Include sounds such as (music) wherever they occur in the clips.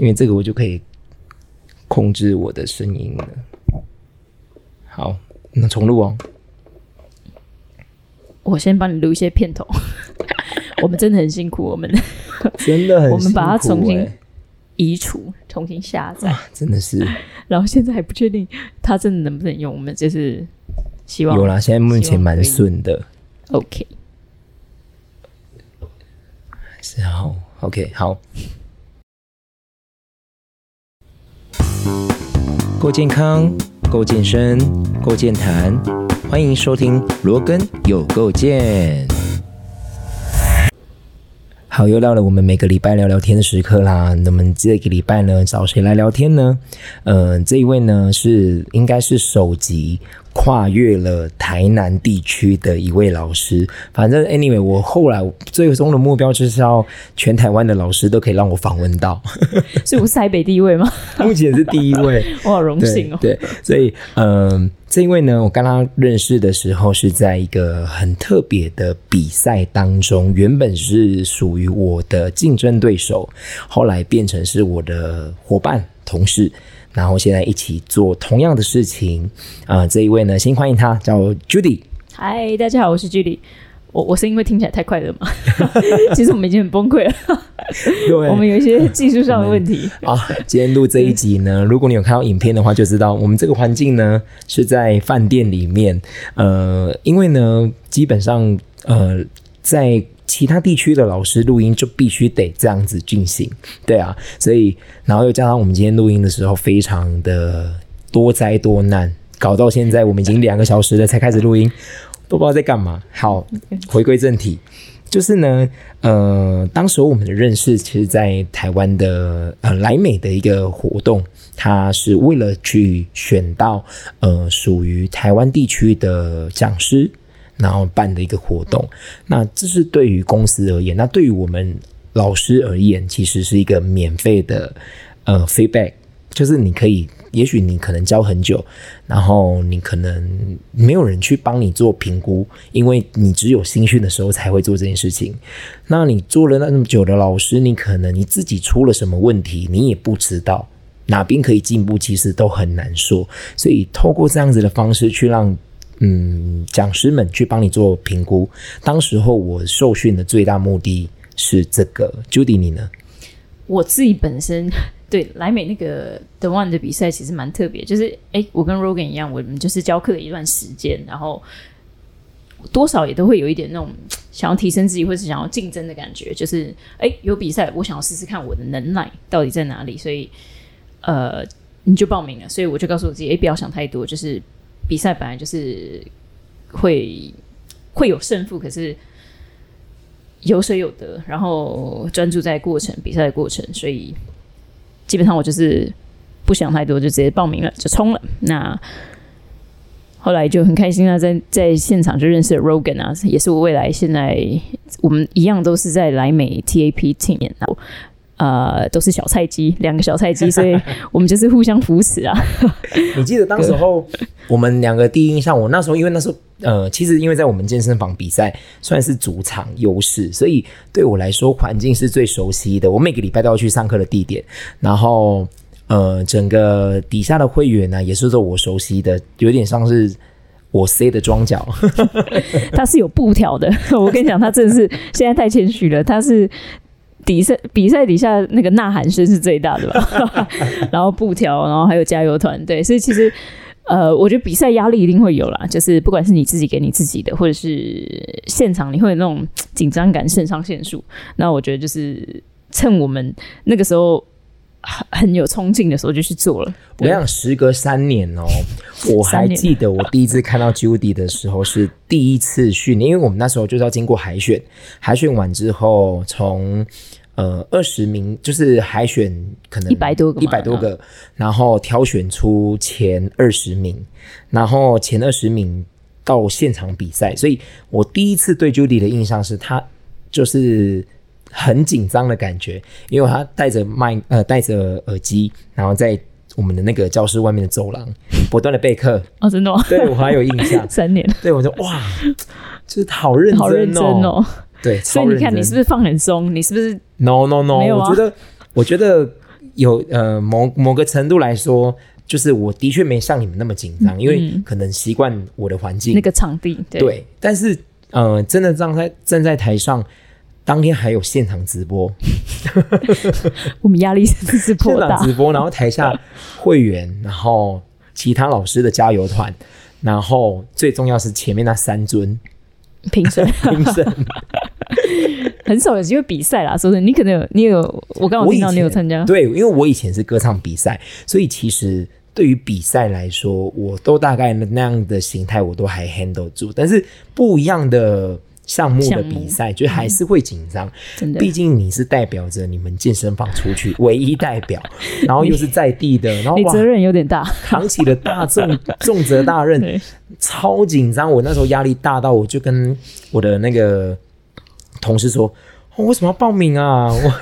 因为这个我就可以控制我的声音了。好，那重录哦。我先帮你录一些片头。(laughs) 我们真的很辛苦，我们 (laughs) 真的很我们把它重新欸移除、重新下载，真的是然后现在还不确定它真的能不能用，我们就是希望有啦，现在目前蛮顺的。OK。是好，OK，好。够健康，够健身，够健谈，欢迎收听罗根有够健。好，又到了我们每个礼拜聊聊天的时刻啦。那么这个礼拜呢，找谁来聊天呢？呃，这一位呢是应该是首集跨越了台南地区的一位老师。反正 anyway，我后来最终的目标就是要全台湾的老师都可以让我访问到。所以我是台北第一位吗？(laughs) 目前是第一位。(laughs) 我好荣幸哦。对，对所以嗯、这一位呢，我跟他认识的时候是在一个很特别的比赛当中，原本是属于我的竞争对手，后来变成是我的伙伴、同事。然后现在一起做同样的事情啊、这一位呢，先欢迎他，叫 Judy。嗨，大家好，我是 Judy。我我声音会听起来太快了吗？(laughs) 其实我们已经很崩溃了，对 (laughs) 我们有一些技术上的问题。(laughs) 啊，今天录这一集呢，如果你有看到影片的话，就知道我们这个环境呢是在饭店里面。呃，因为呢，基本上呃，在其他地区的老师录音就必须得这样子进行，对啊，所以然后又加上我们今天录音的时候非常的多灾多难，搞到现在我们已经两个小时了才开始录音，都不知道在干嘛。好，(laughs) 回归正题。就是呢，呃，当时我们的认识，其实在台湾的呃莱美的一个活动，它是为了去选到呃属于台湾地区的讲师，然后办的一个活动。那这是对于公司而言，那对于我们老师而言，其实是一个免费的呃 feedback，就是你可以，也许你可能教很久，然后你可能没有人去帮你做评估，因为你只有新训的时候才会做这件事情。那你做了那么久的老师，你可能你自己出了什么问题，你也不知道。哪边可以进步，其实都很难说。所以透过这样子的方式去让嗯讲师们去帮你做评估。当时候我受训的最大目的是这个。Judy 你呢？我自己本身对莱美那个 The One 的比赛其实蛮特别，就是哎，我跟 Rogan 一样，我们就是教课了一段时间，然后多少也都会有一点那种想要提升自己或是想要竞争的感觉，就是哎有比赛，我想要试试看我的能耐到底在哪里，所以呃你就报名了，所以我就告诉我自己，哎不要想太多，就是比赛本来就是会会有胜负，可是。有舍有得，然后专注在过程，比赛的过程，所以基本上我就是不想太多，就直接报名了，就冲了。那后来就很开心啊，在在现场就认识了 Rogan 啊，也是我未来现在我们一样都是在莱美 TAP team，呃都是小菜鸡，两个小菜鸡，(laughs) 所以我们就是互相扶持啊。(laughs) 你记得当时候我们两个第一印象，我那时候因为那时候呃，其实因为在我们健身房比赛算是主场优势，所以对我来说环境是最熟悉的。我每个礼拜都要去上课的地点，然后呃，整个底下的会员呢也是都我熟悉的，有点像是我 C 的装脚。(laughs) 他是有布条的，我跟你讲，他真的是现在太谦虚了，他是。比赛比赛底下那个呐喊声是最大的吧，(laughs) 然后布条，然后还有加油团，队，所以其实呃，我觉得比赛压力一定会有啦，就是不管是你自己给你自己的，或者是现场你会有那种紧张感、肾上腺素。那我觉得就是趁我们那个时候很很有冲劲的时候就去做了。我想时隔三年哦，(laughs) 我还记得我第一次看到 Judy 的时候是第一次训练，因为我们那时候就是要经过海选，海选完之后从呃二十名就是海选可能100多个一百多个，然后挑选出前二十名，然后前二十名到现场比赛，所以我第一次对 Judy 的印象是她就是很紧张的感觉，因为他戴着麦呃戴着耳机，然后在我们的那个教室外面的走廊不断的备课，(laughs) 哦，真的吗？对我还有印象。(laughs) 三年，对我就哇，就是好认真哦，好认真哦。对，(laughs) 所以你看，你是不是是放很松？你是不是 no no no？啊我觉得我觉得有呃某某个程度来说，就是我的确没像你们那么紧张，因为可能习惯我的环境那个场地，对，对，但是呃，真的站在站在台上，当天还有现场直播，(laughs) 我们压力是不是现颇大场。直播，然后台下会员，然后其他老师的加油团，然后最重要是前面那三尊评审评审。(laughs) (laughs) 很少有机会比赛啦，说是你可能有，你有，我刚刚我听到你有前参加，对，因为我以前是歌唱比赛，所以其实对于比赛来说，我都大概那样的形态我都还 handle 住，但是不一样的项目的比赛，就还是会紧张。真的毕竟你是代表着你们健身房出去 (laughs) 唯一代表，然后又是在地的，然后你责任有点大，扛起了大重 (laughs) 重责大任，超紧张。我那时候压力大到，我就跟我的那个同事说：“我、为什么要报名啊？我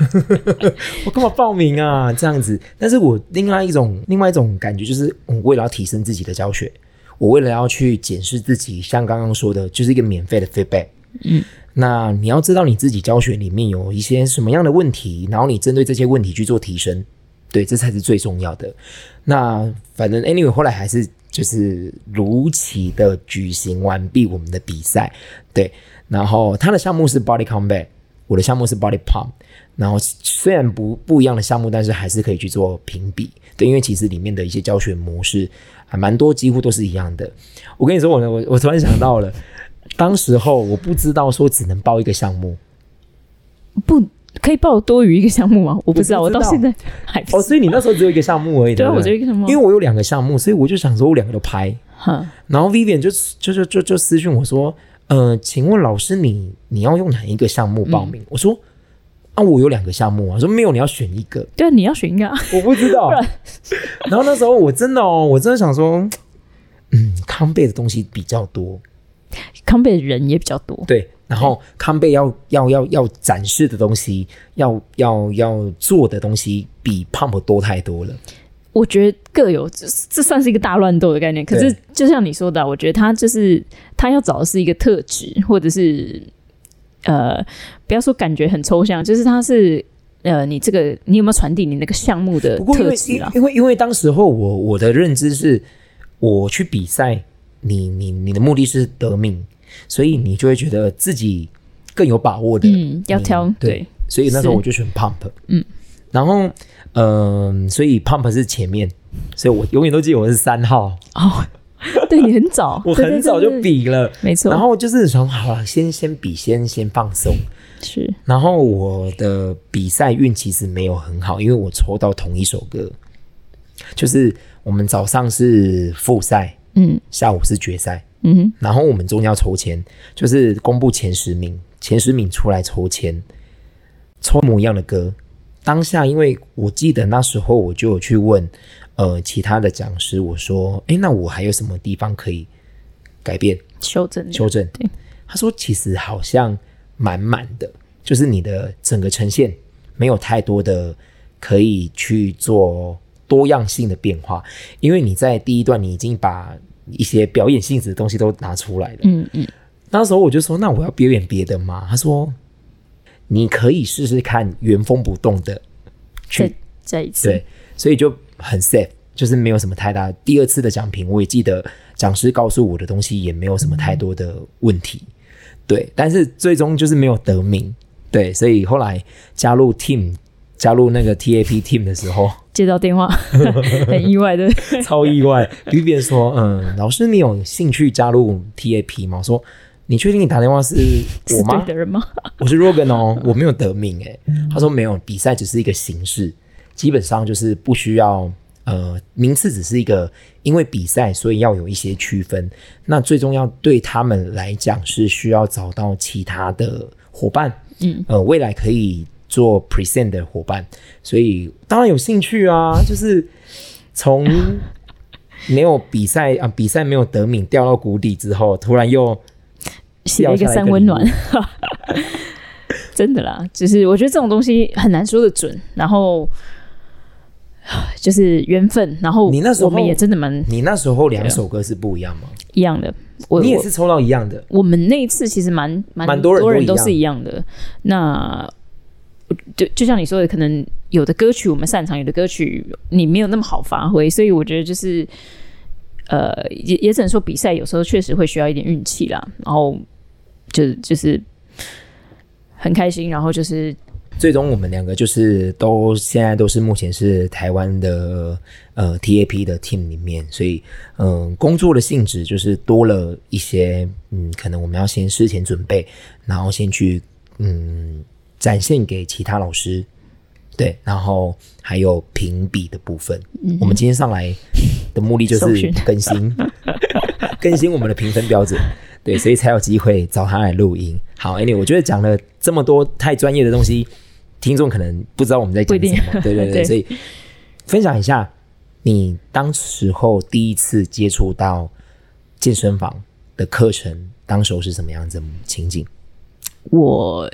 (laughs) 我干嘛报名啊？这样子。”但是我另外一种另外一种感觉就是，我为了要提升自己的教学，我为了要去检视自己，像刚刚说的，就是一个免费的 feedback。嗯，那你要知道你自己教学里面有一些什么样的问题，然后你针对这些问题去做提升，对，这才是最重要的。那反正 anyway 后来还是就是如期的举行完毕我们的比赛，对。然后他的项目是 body combat，我的项目是 body pump。然后虽然不不一样的项目，但是还是可以去做评比，对，因为其实里面的一些教学模式还蛮多，几乎都是一样的。我跟你说，我我我突然想到了，当时候我不知道说只能报一个项目，不可以报多余一个项目吗？我不知道，我到现在 (laughs) 还不哦，所以你那时候只有一个项目而已，对啊，我只有一个项目，因为我有两个项目，所以我就想说我两个都拍。哈，然后 Vivian 就就就就就私讯我说，呃，请问老师你你要用哪一个项目报名？我说啊，我有两个项目啊。我说没有，你要选一个。对啊，你要选一个啊，我不知道。然后那时候我真的哦，我真的想说，嗯，康贝的东西比较多，康贝的人也比较多，对。然后康贝要要要要展示的东西，要要要做的东西比 Pump 多太多了。我觉得各有，这这算是一个大乱斗的概念。可是就像你说的啊，我觉得他就是他要找的是一个特质，或者是呃，不要说感觉很抽象，就是他是呃，你这个你有没有传递你那个项目的特质啊？因为因为当时候我我的认知是，我去比赛，你你你的目的是得命，所以你就会觉得自己更有把握的，嗯，要挑嗯对对，所以那时候我就选 Pump，嗯，然后嗯、所以 Pump 是前面，所以我永远都记得我是三号，哦，(laughs) 对你很早，(laughs) 我很早就比了，没错，然后就是想好了，先先比，先先放松。是。然后我的比赛运其实没有很好，因为我抽到同一首歌，就是我们早上是复赛，嗯下午是决赛，嗯哼然后我们中间要抽签，就是公布前十名，前十名出来抽签，抽模一样的歌。当下因为我记得那时候我就有去问呃其他的讲师，我说，诶，那我还有什么地方可以改变？修正修正。对，他说其实好像满满的，就是你的整个呈现没有太多的可以去做多样性的变化，因为你在第一段你已经把一些表演性质的东西都拿出来了。嗯嗯，那时候我就说，那我要表演别的吗？他说，你可以试试看原封不动的去再再一次，对，所以就很 safe，就是没有什么太大。第二次的奖评，我也记得讲师告诉我的东西也没有什么太多的问题，对，但是最终就是没有得名，对，所以后来加入 team，加入那个 TAP team 的时候，接到电话，(laughs) 很意外的，超意外。B B 说，嗯，老师，你有兴趣加入 TAP 吗？我说，你确定你打电话是我吗？我是 Rogan 哦，我没有得名诶。他说没有，比赛只是一个形式，基本上就是不需要呃名次，只是一个因为比赛所以要有一些区分。那最重要对他们来讲是需要找到其他的伙伴，嗯，呃，未来可以做 present 的伙伴，所以当然有兴趣啊，就是从。(laughs) 没有比赛啊，比赛没有得名，掉到谷底之后，突然又写了一个三温暖，(laughs) 真的啦。只是我觉得这种东西很难说得准，然后就是缘分，然后你那时候我们也真的蛮你那时候两首歌是不一样吗？一样的。你也是抽到一样的，我们那一次其实蛮蛮蛮多人都是一样的。那就就像你说的，可能有的歌曲我们擅长，有的歌曲你没有那么好发挥，所以我觉得就是，呃，也也只能说比赛有时候确实会需要一点运气啦。然后就就是很开心，然后就是最终我们两个就是都现在都是目前是台湾的呃 TAP 的 team 里面，所以嗯、工作的性质就是多了一些嗯，可能我们要先事前准备，然后先去嗯展现给其他老师，对，然后还有评比的部分。我们今天上来的目的就是更新 (laughs) 更新我们的评分标准。对，所以才有机会找他来录音。好，Anyway，我觉得讲了这么多太专业的东西，听众可能不知道我们在讲什么。对对对，对 (laughs) 所以分享一下你当时候第一次接触到健身房的课程，当时候是什么样子的情景？我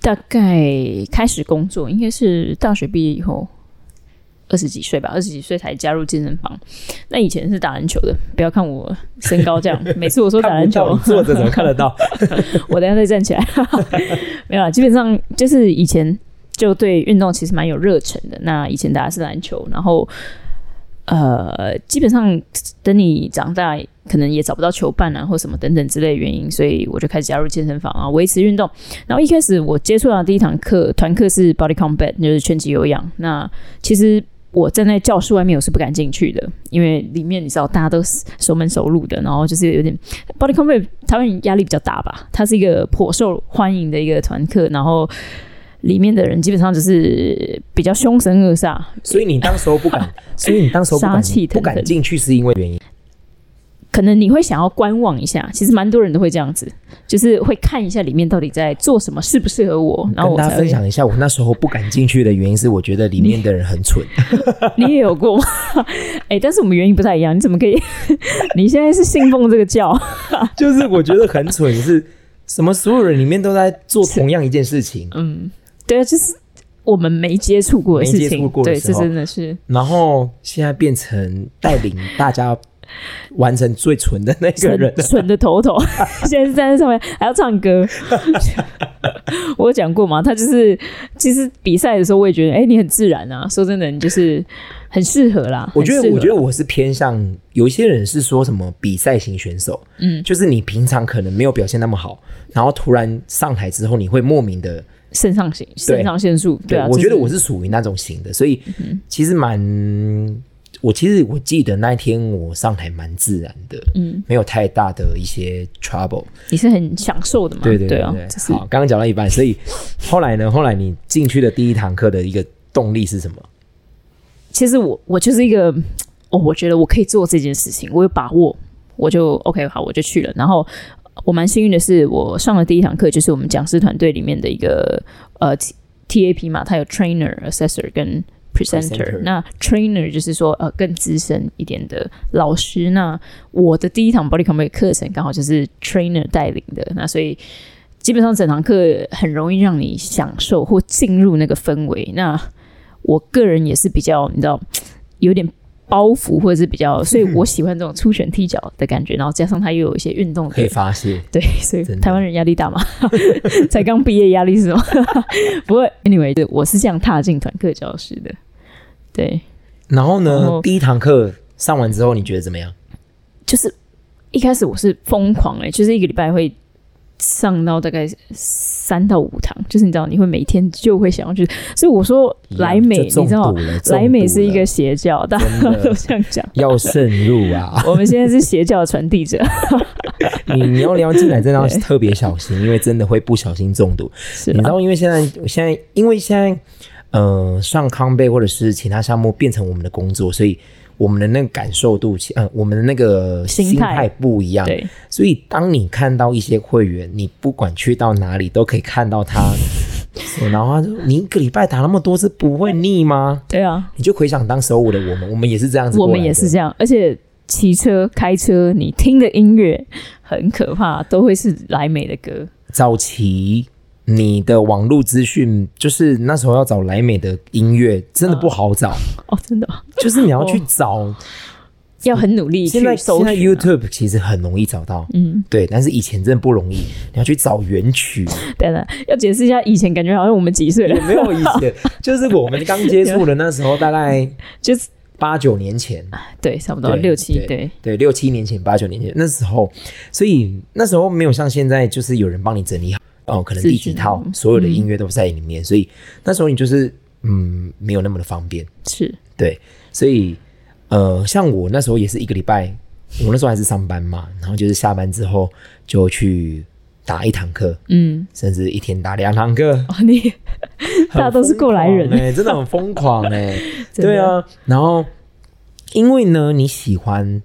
大概开始工作，应该是大学毕业以后，二十几岁吧，二十几岁才加入健身房。那以前是打篮球的，不要看我身高这样，(laughs) 每次我说打篮球，坐着怎么看得到？(laughs) 我等下再站起来。(laughs) 没有啦，基本上就是以前就对运动其实蛮有热忱的。那以前打的是篮球，然后呃，基本上等你长大，可能也找不到球伴啊，或什么等等之类原因，所以我就开始加入健身房啊，维持运动。然后一开始我接触到第一堂课，团课是 Body Combat，就是拳击有氧。那其实我站在教室外面，我是不敢进去的，因为里面你知道大家都熟门熟路的，然后就是有点 Body Combat 台湾人压力比较大吧，它是一个颇受欢迎的一个团课，然后里面的人基本上就是比较凶神恶煞，所以你当时候不敢，(laughs) 所以你当时候不敢杀气不敢进去是因为原因。可能你会想要观望一下，其实蛮多人都会这样子，就是会看一下里面到底在做什么，适不适合我，然后跟大家我。分享一下，我那时候不敢进去的原因是，我觉得里面的人很蠢。(laughs) 你也有过吗？(laughs) 哎、但是我们原因不太一样，你怎么可以？你现在是信奉这个教？就是我觉得很蠢，是什么？所有人里面都在做同样一件事情，嗯，对啊，就是我们没接触过的事情，没接触过的对，这真的是然后现在变成带领大家完成最蠢的那个人。蠢的头头，(laughs) 现在是站在上面还要唱歌。(laughs) 我有讲过嘛，他就是其实比赛的时候，我也觉得，哎、你很自然啊。说真的，你就是很适合啦。我觉得，我觉得我是偏向有一些人是说什么比赛型选手，嗯，就是你平常可能没有表现那么好，然后突然上台之后，你会莫名的肾上腺肾上腺素，对啊，我觉得我是属于那种型的，所以其实蛮，我其实我记得那一天我上台蛮自然的，嗯，没有太大的一些 trouble。你是很享受的嘛？对对对好，刚刚讲到一半，所以后来呢，后来你进去的第一堂课的一个动力是什么？其实我我就是一个哦，我觉得我可以做这件事情，我有把握，我就 OK 好，我就去了。然后我蛮幸运的是，我上的第一堂课，就是我们讲师团队里面的一个呃 T TAP 嘛，它有 trainer、assessor 跟 presenter Presenter。那 trainer 就是说呃更资深一点的老师。那我的第一堂 body combat 课程刚好就是 trainer 带领的，那所以。基本上整堂课很容易让你享受或进入那个氛围。那我个人也是比较，你知道，有点包袱或者是比较，所以 (laughs) 我喜欢这种出拳踢脚的感觉。然后加上他又有一些运动可以，发泄，(laughs) 对，所以台湾人压力大嘛，(laughs) 才刚毕业压力是吗？不过 anyway，对我是这样踏进团课教室的。对，然后呢，第一堂课上完之后，你觉得怎么样？就是一开始我是疯狂哎、就是一个礼拜会上到大概三到五堂，就是你知道你会每天就会想要去，所以我说来美，你知道来美是一个邪教，大家都这样讲。要慎入啊！(laughs) 我们现在是邪教的传递者，(laughs) 你你要聊进来，真的要 (laughs) 特别小心，因为真的会不小心中毒。是啊，你知道，因为现在现在因为现在呃上康贝或者是其他项目变成我们的工作，所以我们的那个感受度，呃，我们的那个心态不一样。对，所以当你看到一些会员，你不管去到哪里都可以看到他，(laughs) 然后他说：“你一个礼拜打那么多次，不会腻吗对啊，？”你就回想当时候我的我们，我们也是这样子我，们也是这样，而且骑车、开车，你听的音乐很可怕，都会是莱美的歌。早期你的网络资讯，就是那时候要找莱美的音乐，真的不好找，哦，真的。哦，就是你要去找要很努力现在去搜现在 YouTube 其实很容易找到，嗯，对，但是以前真的不容易，你要去找原曲，等等，要解释一下，以前感觉好像我们几岁了。也，没有以前，(laughs) 就是我们刚接触的那时候，大概就是八九年前，对，差不多六七，对对，对，六七年前、八九年前那时候，所以那时候没有像现在，就是有人帮你整理好哦，可能第几套所有的音乐都在里面，所以那时候你就是嗯，没有那么的方便，是，对，所以呃，像我那时候也是一个礼拜，我那时候还是上班嘛，然后就是下班之后就去打一堂课，嗯，甚至一天打两堂课，哦，你 (laughs) 大家都是过来人。哎、真的很疯狂哎、(laughs) 真的。对啊，然后因为呢，你喜欢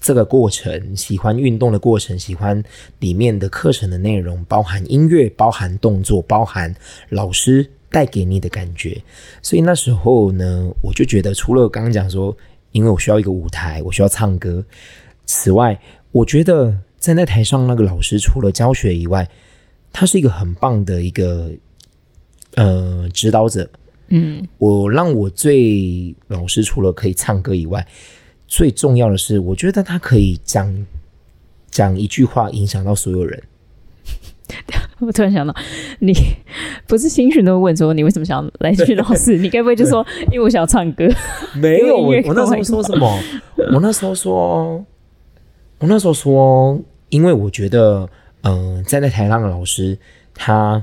这个过程，喜欢运动的过程，喜欢里面的课程的内容，包含音乐，包含动作，包含老师带给你的感觉。所以那时候呢，我就觉得，除了刚刚讲说，因为我需要一个舞台，我需要唱歌，此外，我觉得站在台上那个老师，除了教学以外，他是一个很棒的一个呃指导者。嗯，我让我最老师除了可以唱歌以外，最重要的是，我觉得他可以讲讲一句话影响到所有人。(laughs) 我突然想到，你不是新训都会问说你为什么想要来训老师？你该不会就说 (laughs) 因为我想要唱歌？没有，(laughs) 我那时候说什么？我那时候说，我那时候说，因为我觉得，嗯、站在台上的老师，他，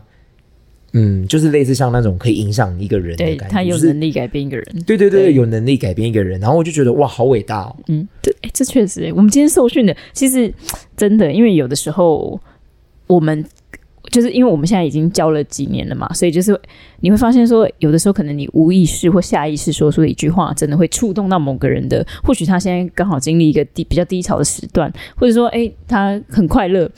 嗯，就是类似像那种可以影响一个人的感觉，就是他有能力改变一个人。对对对，对有能力改变一个人，然后我就觉得哇，好伟大哦！嗯，对，哎，这确实，我们今天受训的，其实真的，因为有的时候我们就是因为我们现在已经教了几年了嘛，所以就是你会发现说，有的时候可能你无意识或下意识说出的一句话，真的会触动到某个人的。或许他现在刚好经历一个低比较低潮的时段，或者说，哎，他很快乐，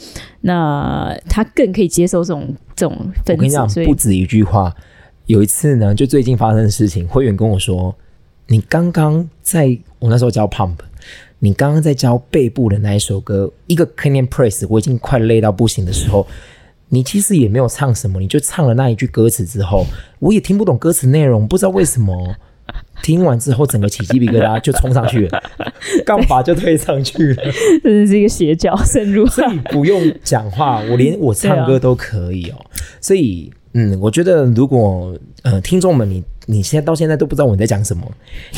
那他更可以接受这种这种我分子，跟你讲，不止一句话。有一次呢，就最近发生的事情，会员跟我说：“你刚刚在我那时候教 Pump，你刚刚在教背部的那一首歌，一个 Canyon Press，我已经快累到不行的时候，你其实也没有唱什么，你就唱了那一句歌词之后，我也听不懂歌词内容，不知道为什么。”听完之后，整个起鸡皮疙瘩就冲上去了，(laughs) 杠把就推上去了。真的是一个邪教深入。所以不用讲话，我连我唱歌都可以哦。所以，嗯，我觉得如果呃听众们你你现在到现在都不知道我们在讲什么，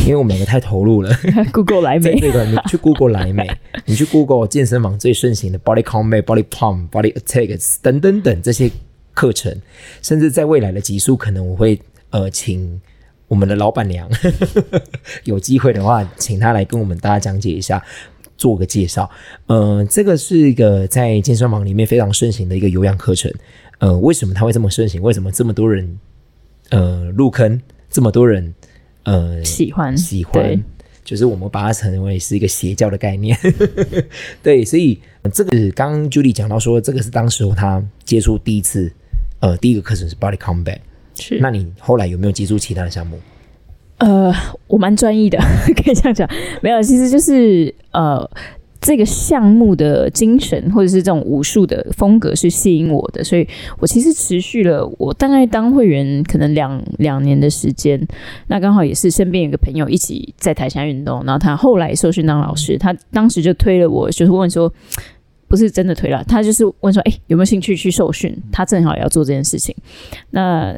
因为我们两个太投入了。(laughs) Google 来美，在这个，你去 Google 来美，(laughs) 你去 Google 健身房最盛行的 Body Combat、Body Pump、Body Attacks 等等等这些课程，甚至在未来的集数，可能我会呃请我们的老板娘 (laughs) 有机会的话，请她来跟我们大家讲解一下。做个介绍，呃，这个是一个在健身房里面非常盛行的一个有氧课程。呃，为什么它会这么盛行？为什么这么多人呃入坑？这么多人呃喜欢喜对欢，就是我们把它成为是一个邪教的概念。(laughs) 对，所以呃这个刚刚 Judy 讲到说，这个是当时候他接触第一次，呃，第一个课程是 Body Combat。是那你后来有没有接触其他的项目？呃，我蛮专一的，(laughs) 可以这样讲。没有，其实就是呃，这个项目的精神或者是这种武术的风格是吸引我的，所以我其实持续了我大概当会员可能两两年的时间。那刚好也是身边有个朋友一起在台下运动，然后他后来受训当老师，他当时就推了我，就是问说。不是真的推了，他就是问说：“哎、有没有兴趣去受训？”他正好也要做这件事情，那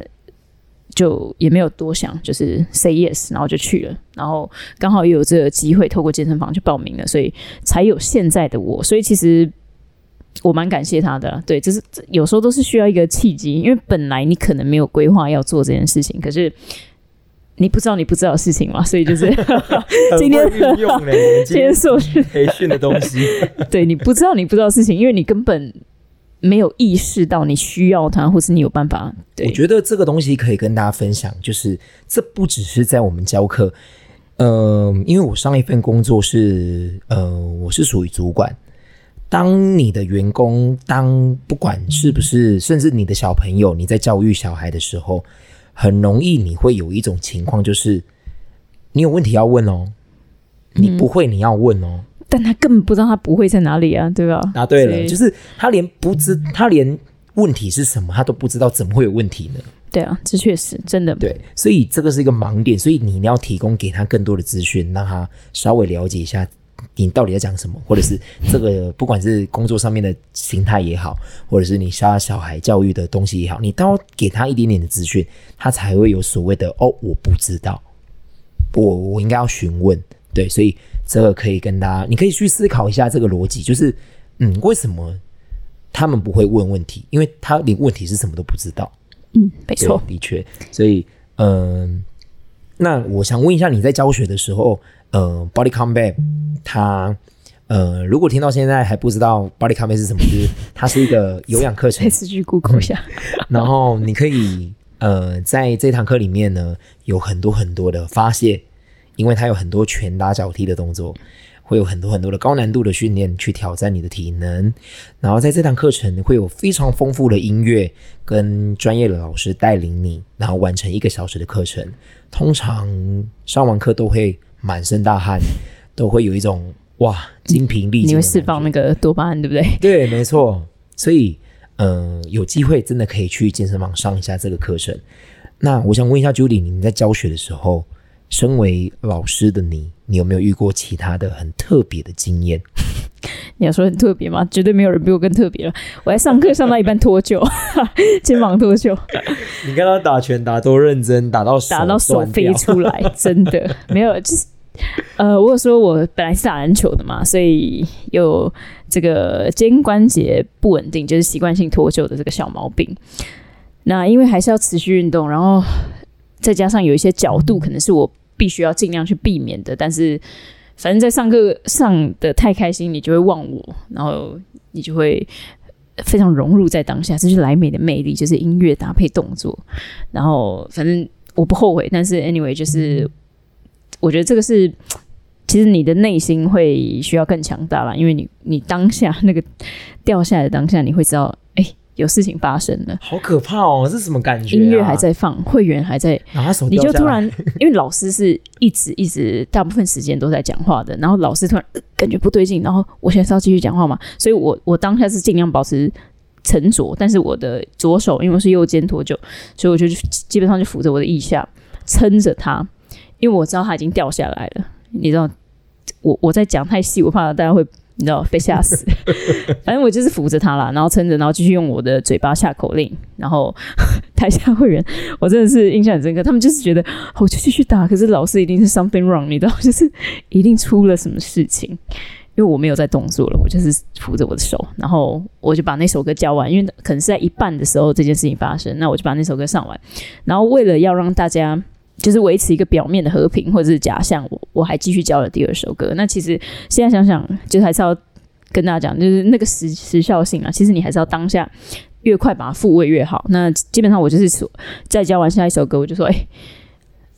就也没有多想，就是 say yes，然后就去了，然后刚好也有这个机会，透过健身房去报名了，所以才有现在的我。所以其实我蛮感谢他的，对，就是有时候都是需要一个契机，因为本来你可能没有规划要做这件事情，可是你不知道你不知道的事情嘛，所以就是今天用嘞，我们今今天受训，培训的东西。对你不知道你不知道 (laughs) 的 (laughs) 事情，因为你根本没有意识到你需要它，或是你有办法。我觉得这个东西可以跟大家分享，就是这不只是在我们教课，呃，因为我上一份工作是呃，我是属于主管。当你的员工，当不管是不是，甚至你的小朋友，你在教育小孩的时候，很容易你会有一种情况，就是你有问题要问哦，你不会你要问哦。但他根本不知道他不会在哪里啊，对吧？答对了，就是他连不知，他连问题是什么，他都不知道，怎么会有问题呢？对啊，这确实真的对，所以这个是一个盲点，所以你要提供给他更多的资讯，让他稍微了解一下你到底在讲什么，或者是这个不管是工作上面的形态也好，或者是你教小孩教育的东西也好，你都要给他一点点的资讯，他才会有所谓的哦，我不知道，我我应该要询问，对，所以这个可以跟大家，你可以去思考一下这个逻辑，就是嗯，为什么他们不会问问题？因为他连问题是什么都不知道。嗯，没错，的确，所以嗯、那我想问一下，你在教学的时候，呃，body combat 它呃，如果听到现在还不知道 body combat 是什么，就是它是一个有氧课程 (laughs) 再，次去 Google 一下。然后你可以呃，在这堂课里面呢，有很多很多的发泄，因为它有很多拳打脚踢的动作，会有很多很多的高难度的训练去挑战你的体能。然后在这堂课程会有非常丰富的音乐跟专业的老师带领你，然后完成一个小时的课程。通常上完课都会满身大汗，都会有一种哇精疲力尽你会释放那个多巴胺，对不对？对，没错。所以，呃，有机会真的可以去健身房上一下这个课程。那我想问一下 Judy，你在教学的时候，身为老师的你，你有没有遇过其他的很特别的经验？(laughs) 你要说很特别吗？绝对没有人比我更特别了。我在上课上到一半脱臼，(laughs) 肩膀脱臼，你看他打拳打多认真，打到打到手飞出来，(laughs) 真的没有。就是呃，我有说我本来是打篮球的嘛，所以有这个肩关节不稳定，就是习惯性脱臼的这个小毛病。那因为还是要持续运动，然后再加上有一些角度可能是我必须要尽量去避免的，但是反正在上课上的太开心，你就会忘我，然后你就会非常融入在当下，这就是莱美的魅力，就是音乐搭配动作，然后反正我不后悔，但是 anyway 就是我觉得这个是。其实你的内心会需要更强大啦，因为你你当下那个掉下来的当下，你会知道，哎、有事情发生了，好可怕哦！这是什么感觉、啊？音乐还，在放，会员还在，然后他手你就突然，(laughs) 因为老师是一直一直大部分时间都在讲话的，然后老师突然、呃感觉不对劲，然后我现在是要继续讲话嘛，所以我我当下是尽量保持沉着，但是我的左手因为我是右肩脱臼，所以我就基本上就扶着我的腋下撑着它，因为我知道它已经掉下来了，你知道，我我在讲太细，我怕大家会。你知道被吓死，(laughs) 反正我就是扶着他啦，然后撑着，然后继续用我的嘴巴下口令，然后 (laughs) 台下会员我真的是印象很深刻，他们就是觉得哦我就继续打，可是老师一定是 something wrong，你知道，就是一定出了什么事情，因为我没有在动作了，我就是扶着我的手，然后我就把那首歌教完，因为可能是在一半的时候这件事情发生，那我就把那首歌上完，然后为了要让大家。就是维持一个表面的和平或者是假象，我我还继续教了第二首歌。那其实现在想想，就是还是要跟大家讲，就是那个时时效性啊，其实你还是要当下越快把它复位越好。那基本上我就是说，在教完下一首歌，我就说，哎、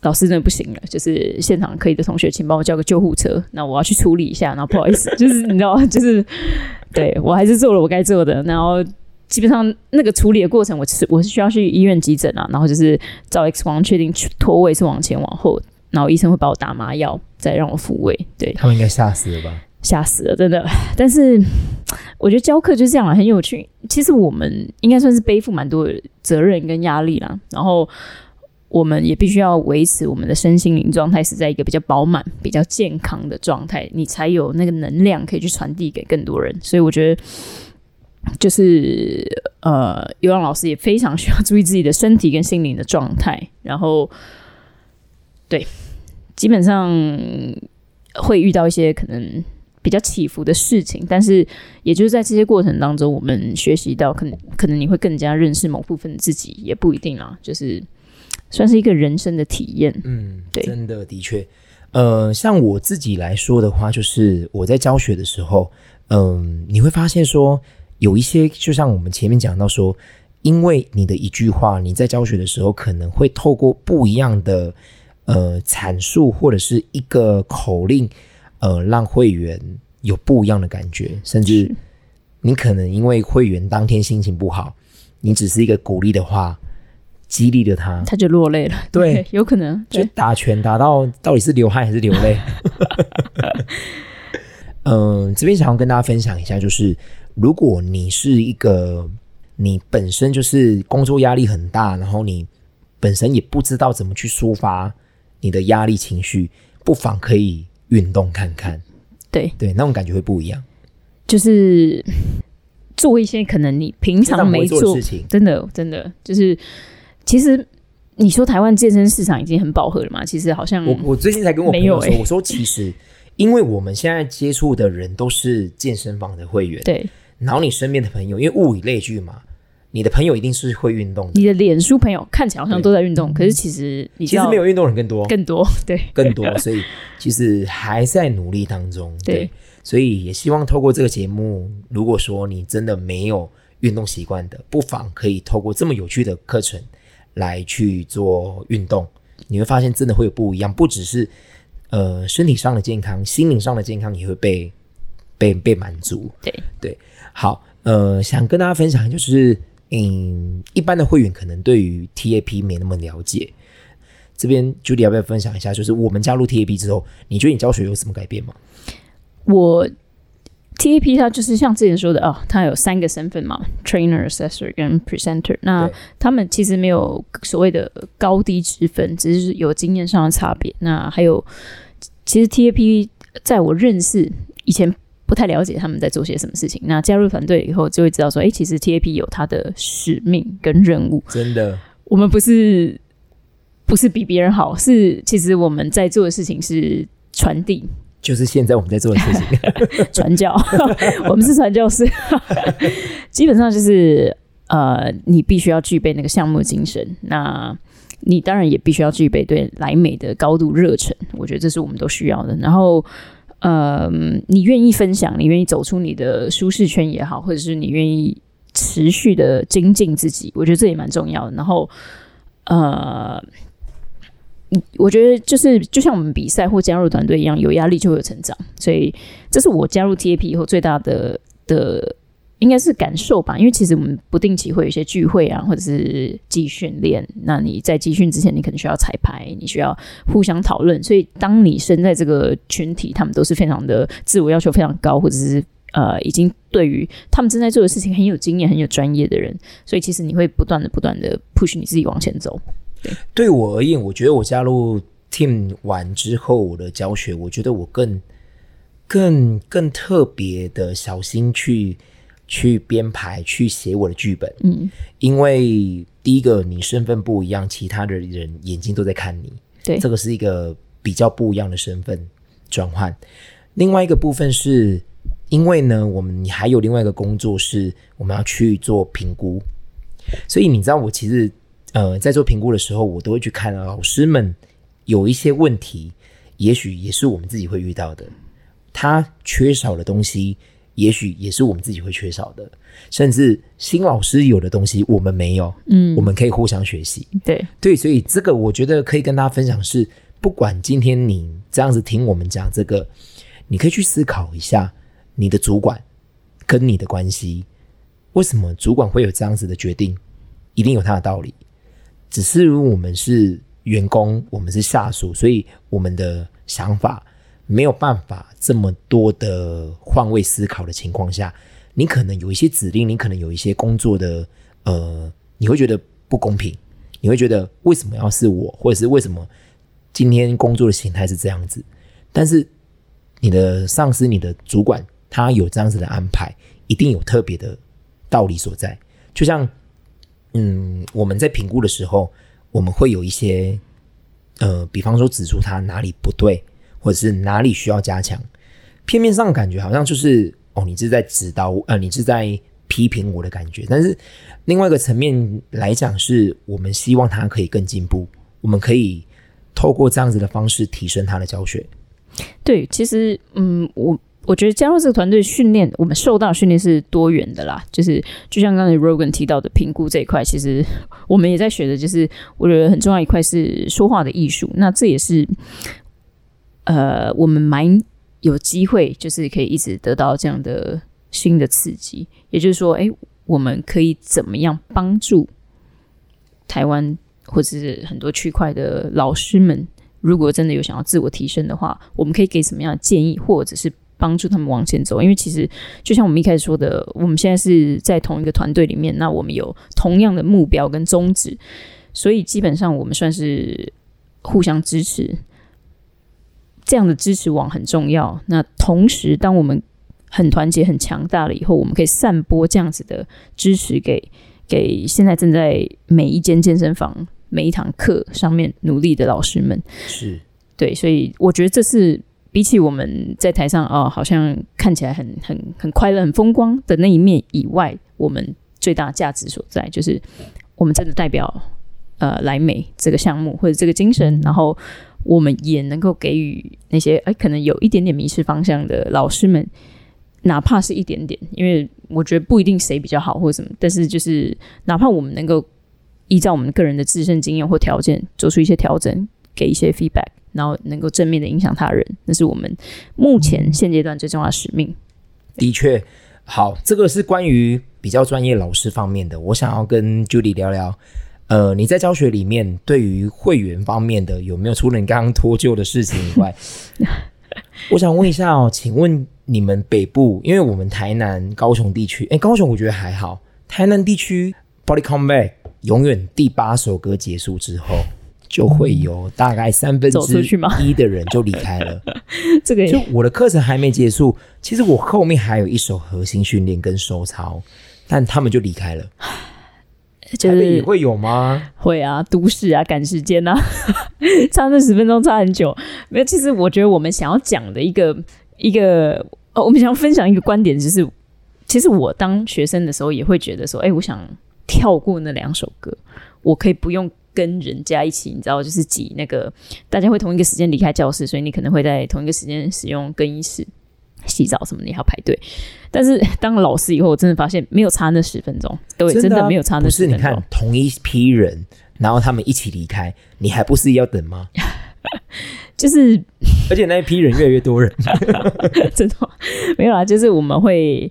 老师真的不行了，就是现场可以的同学，请帮我叫个救护车，那我要去处理一下，然后不好意思，就是你知道，就是对我还是做了我该做的，然后。基本上那个处理的过程，我是我是需要去医院急诊啊，然后就是照 X 光确定脱位是往前往后，然后医生会把我打麻药，再让我复位。对，他们应该吓死了吧？吓死了，真的。但是我觉得教课就是这样啊，很有趣。其实我们应该算是背负蛮多的责任跟压力啦，然后我们也必须要维持我们的身心灵状态是在一个比较饱满、比较健康的状态，你才有那个能量可以去传递给更多人。所以我觉得。就是呃，有氧老师也非常需要注意自己的身体跟心灵的状态，然后对，基本上会遇到一些可能比较起伏的事情，但是也就是在这些过程当中，我们学习到可能可能你会更加认识某部分自己，也不一定啦，就是算是一个人生的体验。嗯，对真的的确，呃，像我自己来说的话，就是我在教学的时候，嗯、你会发现说有一些，就像我们前面讲到说，因为你的一句话，你在教学的时候可能会透过不一样的呃阐述或者是一个口令，呃，让会员有不一样的感觉，甚至你可能因为会员当天心情不好，你只是一个鼓励的话，激励了他，他就落泪了，对，(laughs) 有可能，就，打拳打到到底是流汗还是流泪？嗯，(laughs) 这边想要跟大家分享一下，就是如果你是一个你本身就是工作压力很大，然后你本身也不知道怎么去抒发你的压力情绪，不妨可以运动看看。对对，那种感觉会不一样。就是做一些可能你平常没做事情，真的真的就是，其实你说台湾健身市场已经很饱和了嘛？其实好像我我最近才跟我朋友说，欸我说其实因为我们现在接触的人都是健身房的会员，对然后你身边的朋友，因为物以类聚嘛，你的朋友一定是会运动的，你的脸书朋友看起来好像都在运动，可是其实你其实没有运动的人更多，更多 (laughs) 对。更多，所以其实还在努力当中。对所以也希望透过这个节目，如果说你真的没有运动习惯的，不妨可以透过这么有趣的课程来去做运动，你会发现真的会有不一样，不只是呃身体上的健康，心灵上的健康也会被被被满足。对。对，好，呃，想跟大家分享就是，嗯，一般的会员可能对于 TAP 没那么了解。这边 Judy 要不要分享一下？就是我们加入 TAP 之后，你觉得你教学有什么改变吗？我 TAP 它就是像之前说的哦，它有三个身份嘛，trainer、assessor 跟 presenter。那他们其实没有所谓的高低之分，只是有经验上的差别。那还有，其实 TAP 在我认识以前不太了解他们在做些什么事情。那加入团队以后，就会知道说，诶，其实 TAP 有它的使命跟任务。真的，我们不是不是比别人好，是其实我们在做的事情是传递。就是现在我们在做的事情。(laughs) 传教，(laughs) 我们是传教士，基本上就是呃，你必须要具备那个项目精神，那你当然也必须要具备对莱美的高度热忱，我觉得这是我们都需要的。然后，呃，你愿意分享，你愿意走出你的舒适圈也好，或者是你愿意持续的精进自己，我觉得这也蛮重要的。然后，呃。我觉得就是就像我们比赛或加入团队一样，有压力就会有成长，所以这是我加入 TAP 以后最大的的应该是感受吧。因为其实我们不定期会有一些聚会啊，或者是集训练。那你在集训之前，你可能需要彩排，你需要互相讨论。所以当你身在这个群体，他们都是非常的自我要求非常高，或者是呃已经对于他们正在做的事情很有经验、很有专业的人，所以其实你会不断的、不断的 push 你自己往前走。对我而言，我觉得我加入 Team 完之后，我的教学，我觉得我更更更特别的小心去去编排、去写我的剧本。嗯，因为第一个你身份不一样，其他的人眼睛都在看你，对。这个是一个比较不一样的身份转换。另外一个部分是因为呢，我们还有另外一个工作是我们要去做评估，所以你知道我其实呃在做评估的时候，我都会去看老师们有一些问题，也许也是我们自己会遇到的，他缺少的东西，也许也是我们自己会缺少的，甚至新老师有的东西我们没有，嗯我们可以互相学习。对，对，所以这个我觉得可以跟大家分享是，不管今天你这样子听我们讲这个，你可以去思考一下你的主管跟你的关系，为什么主管会有这样子的决定，一定有他的道理。只是如果我们是员工，我们是下属，所以我们的想法没有办法这么多的换位思考的情况下，你可能有一些指令，你可能有一些工作的呃，你会觉得不公平，你会觉得为什么要是我，或者是为什么今天工作的形态是这样子？但是你的上司、你的主管，他有这样子的安排，一定有特别的道理所在。就像嗯，我们在评估的时候，我们会有一些呃，比方说指出他哪里不对，或者是哪里需要加强。片面上感觉好像就是哦，你是在指导我，呃，你是在批评我的感觉。但是另外一个层面来讲，是我们希望他可以更进步，我们可以透过这样子的方式提升他的教学。对，其实嗯，我我觉得加入这个团队训练，我们受到训练是多元的啦。就是就像刚才 Rogan 提到的评估这一块，其实我们也在学的，就是我觉得很重要一块是说话的艺术。那这也是呃，我们蛮有机会，就是可以一直得到这样的新的刺激。也就是说，哎，我们可以怎么样帮助台湾或者是很多区块的老师们？如果真的有想要自我提升的话，我们可以给什么样的建议，或者是帮助他们往前走？因为其实就像我们一开始说的，我们现在是在同一个团队里面，那我们有同样的目标跟宗旨，所以基本上我们算是互相支持。这样的支持网很重要。那同时，当我们很团结、很强大了以后，我们可以散播这样子的支持给给现在正在每一间健身房、每一堂课上面努力的老师们。是对，所以我觉得这是比起我们在台上哦，好像看起来很很很快乐、很风光的那一面以外，我们最大价值所在，就是我们真的代表呃莱美这个项目或者这个精神，然后我们也能够给予那些哎可能有一点点迷失方向的老师们。哪怕是一点点，因为我觉得不一定谁比较好或者什么，但是就是哪怕我们能够依照我们个人的自身经验或条件做出一些调整，给一些 feedback，然后能够正面的影响他人，那是我们目前现阶段最重要的使命。的确，好，这个是关于比较专业老师方面的。我想要跟 Judy 聊聊，呃，你在教学里面对于会员方面的有没有除了你刚刚脱臼的事情以外，(laughs) 我想问一下哦，请问。你们北部，因为我们台南、高雄地区，哎，高雄我觉得还好。台南地区，Body Comeback 永远第八首歌结束之后，就会有大概三分之一的人就离开了。(laughs) 这个就我的课程还没结束，其实我后面还有一首核心训练跟收操，但他们就离开了。(laughs) 就是会有吗？会啊，都市啊，赶时间啊，(laughs) 差那十分钟差很久。没有，其实我觉得我们想要讲的一个。一个哦，我们想要分享一个观点，就是其实我当学生的时候也会觉得说，哎，我想跳过那两首歌，我可以不用跟人家一起，你知道，就是挤那个大家会同一个时间离开教室，所以你可能会在同一个时间使用更衣室洗澡什么，你还要排队。但是当了老师以后，我真的发现没有差那十分钟，对，真的没有差那十分钟。是你看同一批人，然后他们一起离开，你还不是要等吗？(laughs) 就是，(laughs) 而且那一批人越来越多人，(laughs) 真的没有啦。就是我们会，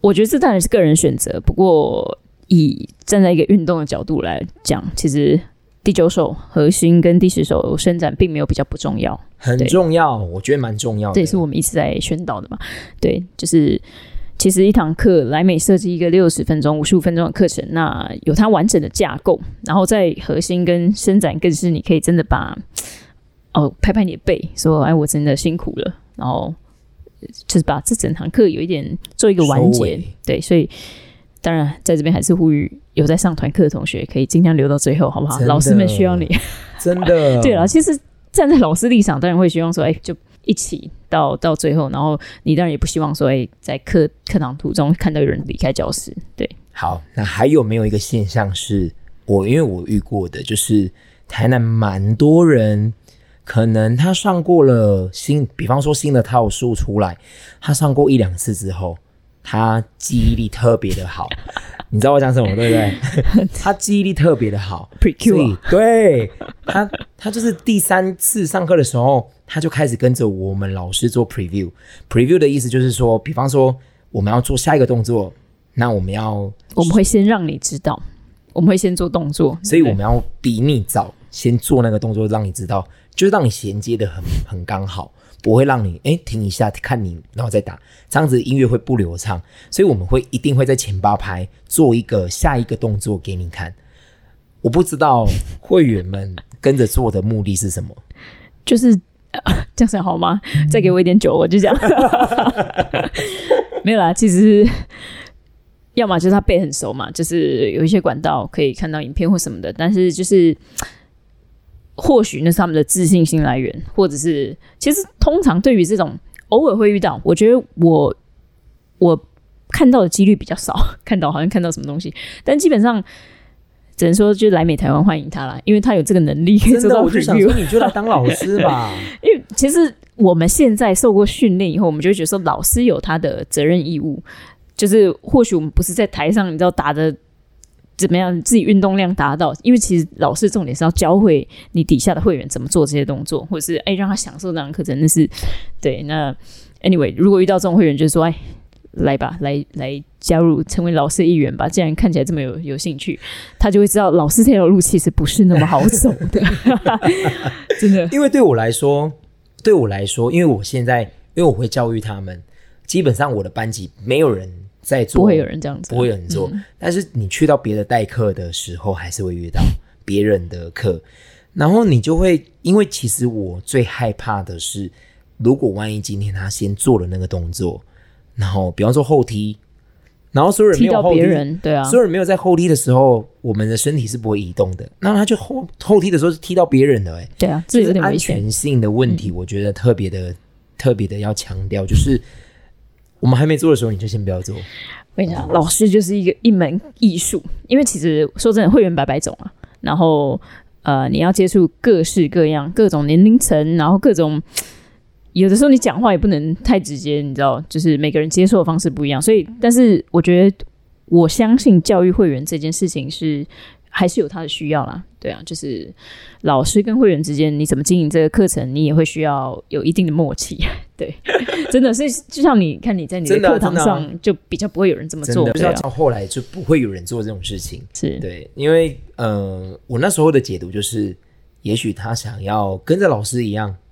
我觉得这当然是个人选择。不过，以站在一个运动的角度来讲，其实第九首核心跟第十首伸展并没有比较不重要，很重要，我觉得蛮重要的。这也是我们一直在宣导的嘛。对，就是其实一堂课来美设计一个六十分钟、五十五分钟的课程，那有它完整的架构，然后在核心跟伸展更是你可以真的把。哦，拍拍你的背，说：“哎，我真的辛苦了。”然后就是把这整堂课有一点做一个完结。对，所以当然在这边还是呼吁有在上团课的同学，可以尽量留到最后，好不好？老师们需要你，(laughs) (laughs) 真的。对了，其实站在老师立场，当然会希望说：“哎，就一起到到最后。”然后你当然也不希望说：“哎，在课课堂途中看到有人离开教室。”对。好，那还有没有一个现象是我因为我遇过的，就是台南蛮多人。可能他上过了新，比方说新的套数出来，他上过一两次之后，他记忆力特别的好。(laughs) 你知道我讲什么对不对？(laughs) 他记忆力特别的好，Pre-Q，对他，他就是第三次上课的时候，他就开始跟着我们老师做 Preview。Preview 的意思就是说，比方说我们要做下一个动作，那我们要我们会先让你知道，我们会先做动作，所以我们要比你早先做那个动作，让你知道。就是让你衔接的很很刚好，不会让你哎停一下看你，然后再打，这样子音乐会不流畅。所以我们会一定会在前八拍做一个下一个动作给你看。我不知道会员们跟着做的目的是什么，就是 (laughs) 这样子好吗？再给我一点酒，我就这样。(laughs) 没有啦，其实要么就是他背很熟嘛，就是有一些管道可以看到影片或什么的，但是就是。或许那是他们的自信心来源，或者是其实通常对于这种偶尔会遇到，我觉得我我看到的几率比较少，看到好像看到什么东西，但基本上只能说就来美台湾欢迎他啦，因为他有这个能力可以做到。我就想说你就来当老师吧，(laughs) 因为其实我们现在受过训练以后，我们就会觉得说老师有他的责任义务，就是或许我们不是在台上，你知道打的。怎么样？自己运动量达到？因为其实老师重点是要教会你底下的会员怎么做这些动作，或者是哎让他享受这堂课程。那是对。那 anyway，如果遇到这种会员，就是说哎来吧，来来加入成为老师一员吧。既然看起来这么有有兴趣，他就会知道老师这条路其实不是那么好走的。(laughs) 真的，因为对我来说，对我来说，因为我现在因为我会教育他们，基本上我的班级没有人。在做不会有人这样子，不会有人做。但是你去到别的代课的时候，还是会遇到别人的课。然后你就会，因为其实我最害怕的是，如果万一今天他先做了那个动作，然后比方说后踢，然后所有人没踢到有后踢，别人，对啊，所有人没有在后踢的时候，我们的身体是不会移动的。那他就后后踢的时候是踢到别人的、欸，对啊，这有就是安全性的问题，我觉得特别的、特别的要强调，就是我们还没做的时候，你就先不要做。我跟你讲，老师就是一个一门艺术，因为其实说真的，会员百百种啊，然后呃，你要接触各式各样、各种年龄层，然后各种有的时候你讲话也不能太直接，你知道，就是每个人接受的方式不一样，所以，但是我觉得我相信教育会员这件事情是还是有它的需要啦，对啊，就是老师跟会员之间你怎么经营这个课程，你也会需要有一定的默契，(laughs) 对，(laughs) 真的是就像你看你在你的课堂上就比较不会有人这么做，真的，就是对啊，要到后来就不会有人做这种事情。是对，因为呃，我那时候的解读就是，也许他想要跟着老师一样做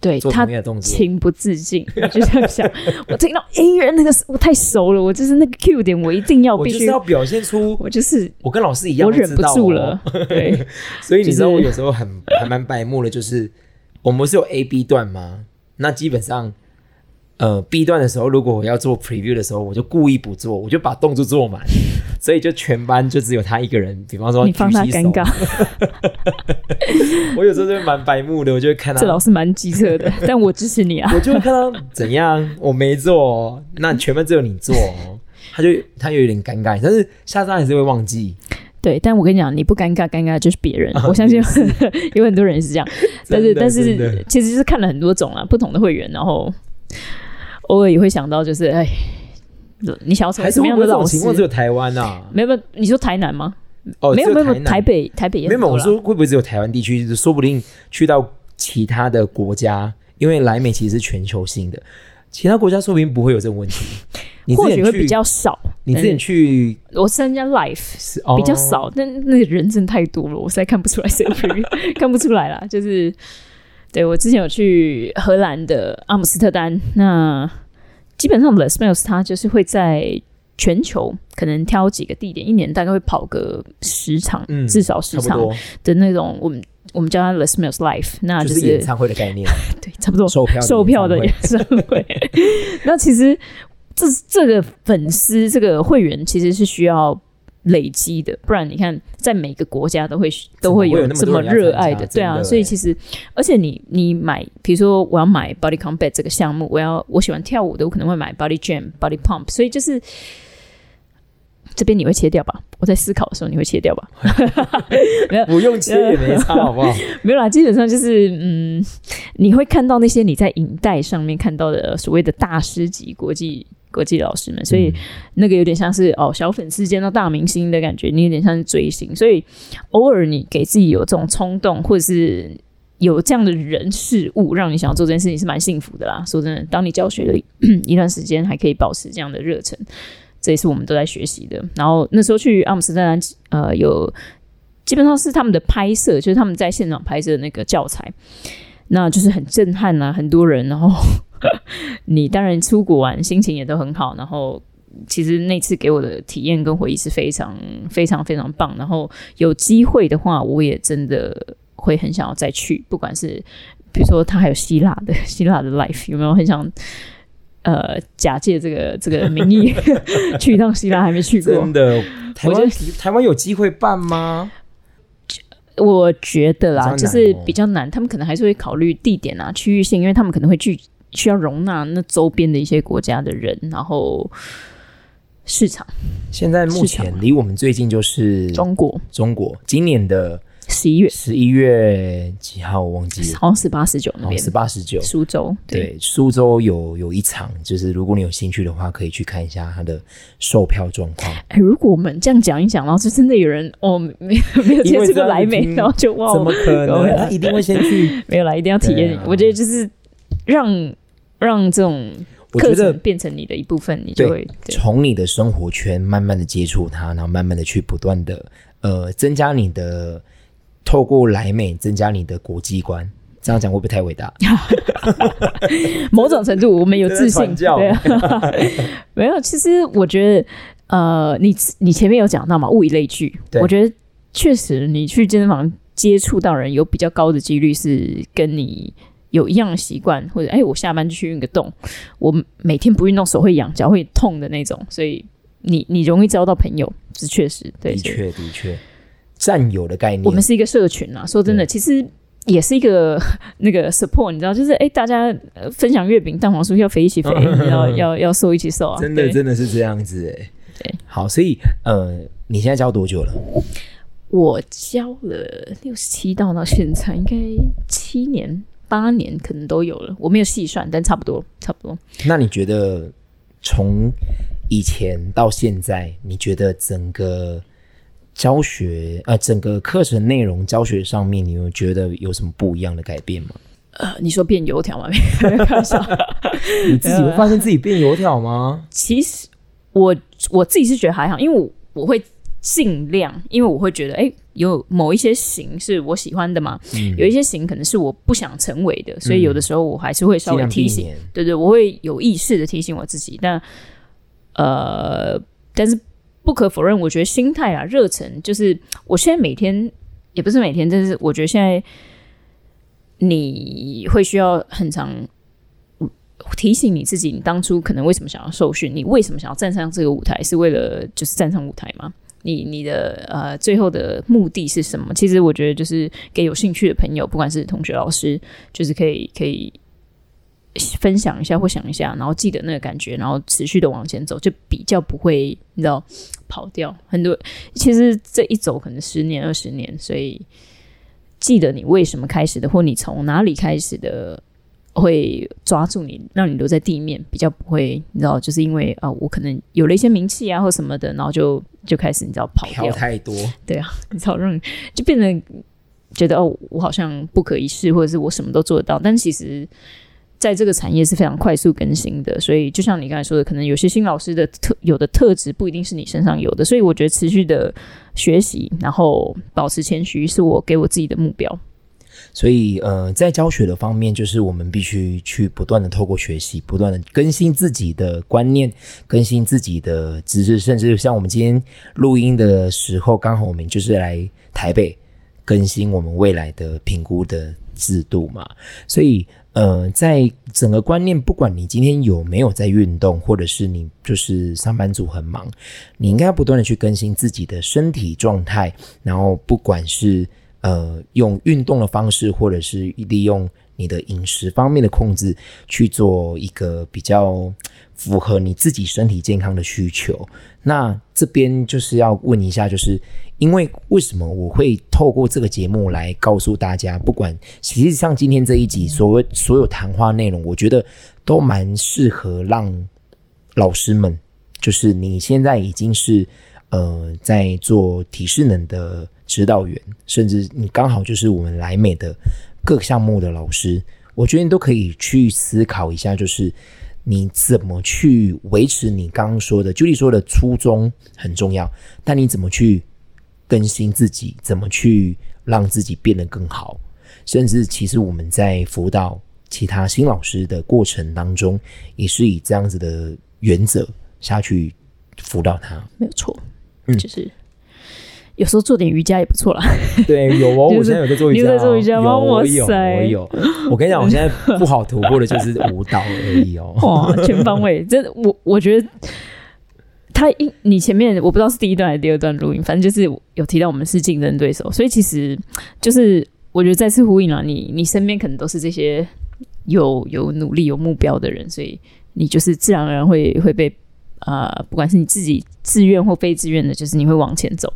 对他。情不自禁，(laughs) 我就这样想。我听到音乐那个我太熟了，我就是那个 Q 点，我一定要必须要表现出我就是我跟老师一样，我忍不住了。(laughs) 对，(laughs) 所以你知道我有时候很还蛮白目的，就是我们不是有 A、B 段吗？那基本上，呃，B 段的时候，如果我要做 preview 的时候，我就故意不做，我就把动作做满，(laughs) 所以就全班就只有他一个人。比方说你放他尴尬，，(laughs) 我有时候就蛮白目的，我就会看到这老师蛮机车的，(laughs) 但我支持你啊。我就会看到怎样，我没做、哦，那全班只有你做、哦，他就他有点尴尬，但是下次他还是会忘记。对，但我跟你讲，你不尴尬，尴尬的就是别人。啊我相信有很多人是这样，但是但是其实就是看了很多种啊，不同的会员，然后偶尔也会想到，就是哎，你想要什么样的老师不会这种情？况只有台湾啊？没有没有，你说台南吗？哦，没有没有，台北台北也没有，我说会不会只有台湾地区？说不定去到其他的国家，因为来美其实是全球性的，其他国家说不定不会有这种问题。(laughs) 或许会比，较少。你自己去我参加 life 是哦比较少，但那个人真的太多了，我实在看不出来谁 (laughs) 看不出来啦。就是对我之前有去荷兰的阿姆斯特丹，那基本上 Les Mills 它就是会在全球可能挑几个地点，一年大概会跑个十场，嗯至少十场的那种。我们我们叫它 Les Mills Life，那就就是是演唱会的概念，(laughs) 对，差不多售票售票的演演唱会。(laughs) 那其实这这个粉丝这个会员其实是需要累积的，不然你看在每个国家都会都会有这么热爱的，对啊。所以其实而且你你买，比如说我要买 Body Combat 这个项目，我要我喜欢跳舞的，我可能会买 Body Jam、Body Pump，所以就是。这边你会切掉吧？我在思考的时候你会切掉吧？(laughs) 会不用切也没差，好不好？(laughs) 没有啦，基本上就是嗯，你会看到那些你在影带上面看到的所谓的大师级国际国际老师们，所以那个有点像是哦小粉丝见到大明星的感觉，你有点像是追星，所以偶尔你给自己有这种冲动，或者是有这样的人事物让你想要做这件事情，是蛮幸福的啦。说真的，当你教学了一段时间，还可以保持这样的热忱，这也是我们都在学习的。然后那时候去阿姆斯特丹，呃，有基本上是他们的拍摄，就是他们在现场拍摄的那个教材，那就是很震撼啊，很多人，然后 (laughs) 你当然出国玩心情也都很好，然后。其实那次给我的体验跟回忆是非常非常非常棒，然后有机会的话，我也真的会很想要再去，不管是比如说他还有希腊的 (laughs) 希腊的 life，有没有很想呃假借这个这个名义 (laughs) 去一趟希腊？还没去过真，的，台湾台湾有机会办吗？我觉得啦，就是哦比较难，他们可能还是会考虑地点啊、区域性，因为他们可能会去需要容纳那周边的一些国家的人，然后市场现在目前离我们最近就是中国中国，今年的十一月，十一月几号我忘记了，好像十八、十九那边，好十八十九。苏州对。对，苏州有有一场，就是如果你有兴趣的话，可以去看一下它的售票状况。哎，如果我们这样讲一讲，然后就真的有人哦，没有没有接这样莱美，然后就忘了，怎么可能？哦他一定会先去。(laughs) 没有啦，一定要体验。啊我觉得就是让让这种课程变成你的一部分，你就会对从你的生活圈慢慢的接触它，然后慢慢的去不断的呃增加你的，透过来美增加你的国际观。这样讲会不会太伟大？(laughs) 某种程度我们有自信，对啊，(laughs) 没有。其实我觉得，呃，你你前面有讲到嘛，物以类聚，对我觉得确实你去健身房接触到人有比较高的几率是跟你有一样的习惯，或者哎，我下班就去运个动，我每天不运动手会痒、脚会痛的那种，所以你你容易交到朋友，是确实对，的确的确，战友的概念，我们是一个社群啊。说真的，其实也是一个 (laughs) 那个 support，你知道，就是哎，大家分享月饼、蛋黄酥，(laughs) 要肥一起肥，要要要瘦一起瘦啊！真的真的是这样子哎。对，好，所以呃，你现在教多久了？我教了六十七道到现在，应该七年八年可能都有了。我没有细算，但差不多差不多。那你觉得从以前到现在，你觉得整个教学呃，整个课程内容教学上面，你有觉得有什么不一样的改变吗？呃，你说变油条吗？开玩笑，(laughs) 你自己会发现自己变油条吗？其实我我自己是觉得还好，因为我我会。尽量，因为我会觉得，哎，有某一些型是我喜欢的嘛，有一些型可能是我不想成为的，所以有的时候我还是会稍微提醒，对对，我会有意识的提醒我自己。但呃，但是不可否认，我觉得心态啊，热忱，就是我现在每天也不是每天，但是我觉得现在你会需要很长提醒你自己，你当初可能为什么想要受训，你为什么想要站上这个舞台，是为了就是站上舞台吗？你你的呃最后的目的是什么？其实我觉得就是给有兴趣的朋友，不管是同学、老师，就是可以可以分享一下或想一下，然后记得那个感觉，然后持续的往前走，就比较不会你知道跑掉。很多其实这一走可能十年、二十年，所以记得你为什么开始的，或你从哪里开始的。会抓住你，让你留在地面，比较不会，你知道，就是因为啊，我可能有了一些名气啊，或什么的，然后就就开始你知道跑掉太多，对啊，你知道让就变得觉得哦，我好像不可一世，或者是我什么都做得到，但其实在这个产业是非常快速更新的，所以就像你刚才说的，可能有些新老师的特有的特质不一定是你身上有的，所以我觉得持续的学习，然后保持谦虚，是我给我自己的目标。所以，呃，在教学的方面，就是我们必须去不断的透过学习，不断的更新自己的观念，更新自己的知识，甚至像我们今天录音的时候，刚好我们就是来台北更新我们未来的评估的制度嘛。所以，呃，在整个观念，不管你今天有没有在运动，或者是你就是上班族很忙，你应该要不断的去更新自己的身体状态，然后不管是。呃，用运动的方式，或者是利用你的饮食方面的控制，去做一个比较符合你自己身体健康的需求。那这边就是要问一下，就是因为为什么我会透过这个节目来告诉大家，不管其实像今天这一集所谓所有谈话内容，我觉得都蛮适合让老师们，就是你现在已经是呃在做体适能的。指导员，甚至你刚好就是我们来美的各项目的老师，我觉得你都可以去思考一下，就是你怎么去维持你刚刚说的，就你说的初衷很重要，但你怎么去更新自己，怎么去让自己变得更好，甚至其实我们在辅导其他新老师的过程当中，也是以这样子的原则下去辅导他，没有错，嗯，就是。有时候做点瑜伽也不错啦。对，有哦，(laughs) 我现在有在做瑜伽。你在做瑜伽吗？我有，我有。我跟你讲，我现在不好突破的就是舞蹈而已哦。(laughs) 哇，全方位，真的，我我觉得他一你前面我不知道是第一段还是第二段录音，反正就是有提到我们是竞争对手，所以其实就是我觉得再次呼应了你，你身边可能都是这些有有努力有目标的人，所以你就是自然而然会会被啊，不管是你自己自愿或非自愿的，就是你会往前走。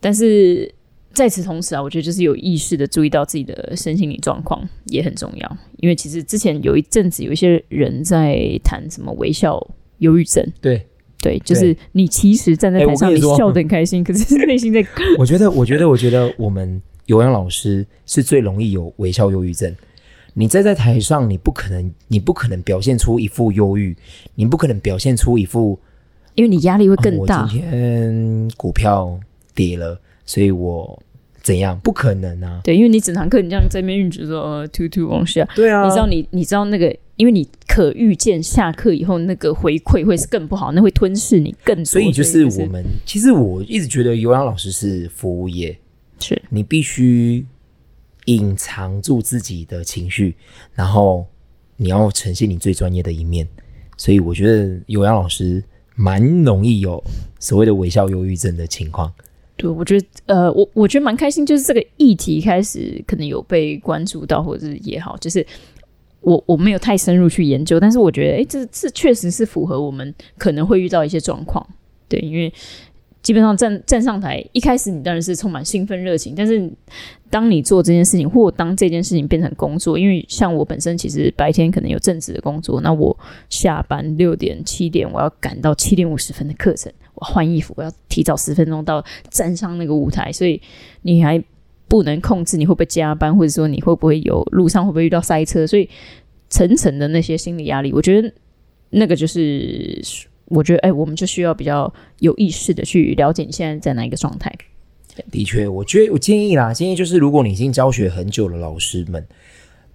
但是在此同时啊，我觉得就是有意识的注意到自己的身心理状况也很重要。因为其实之前有一阵子有一些人在谈什么微笑忧郁症，对对，就是你其实站在台上你笑得很开心，(laughs) 可是内心在……我觉得，我觉得，我觉得我们有氧老师是最容易有微笑忧郁症。你站在台上，你不可能，你不可能表现出一副忧郁，你不可能表现出一副，因为你压力会更大。今天股票。跌了，所以我怎样？不可能啊！对，因为你整堂课你这样在那边运指说呃突突往下，对啊，你知道你你知道那个，因为你可预见下课以后那个回馈会是更不好，那会吞噬你更多。所以就是我们其实我一直觉得有氧老师是服务业，是你必须隐藏住自己的情绪，然后你要呈现你最专业的一面。所以我觉得有氧老师蛮容易有所谓的微笑忧郁症的情况。对，我觉得呃，我我觉得蛮开心，就是这个议题开始可能有被关注到，或者是也好，就是我我没有太深入去研究，但是我觉得，哎，这这确实是符合我们可能会遇到一些状况。对，因为基本上站站上台，一开始你当然是充满兴奋热情，但是当你做这件事情，或当这件事情变成工作，因为像我本身其实白天可能有正职的工作，那我下班六点七点我要赶到七点五十分的课程。换衣服，我要提早十分钟到站上那个舞台，所以你还不能控制你会不会加班，或者说你会不会有路上会不会遇到塞车，所以层层的那些心理压力，我觉得那个就是，我觉得哎，我们就需要比较有意识的去了解你现在在哪一个状态。的确，我觉得我建议啦，建议就是，如果你已经教学很久的老师们，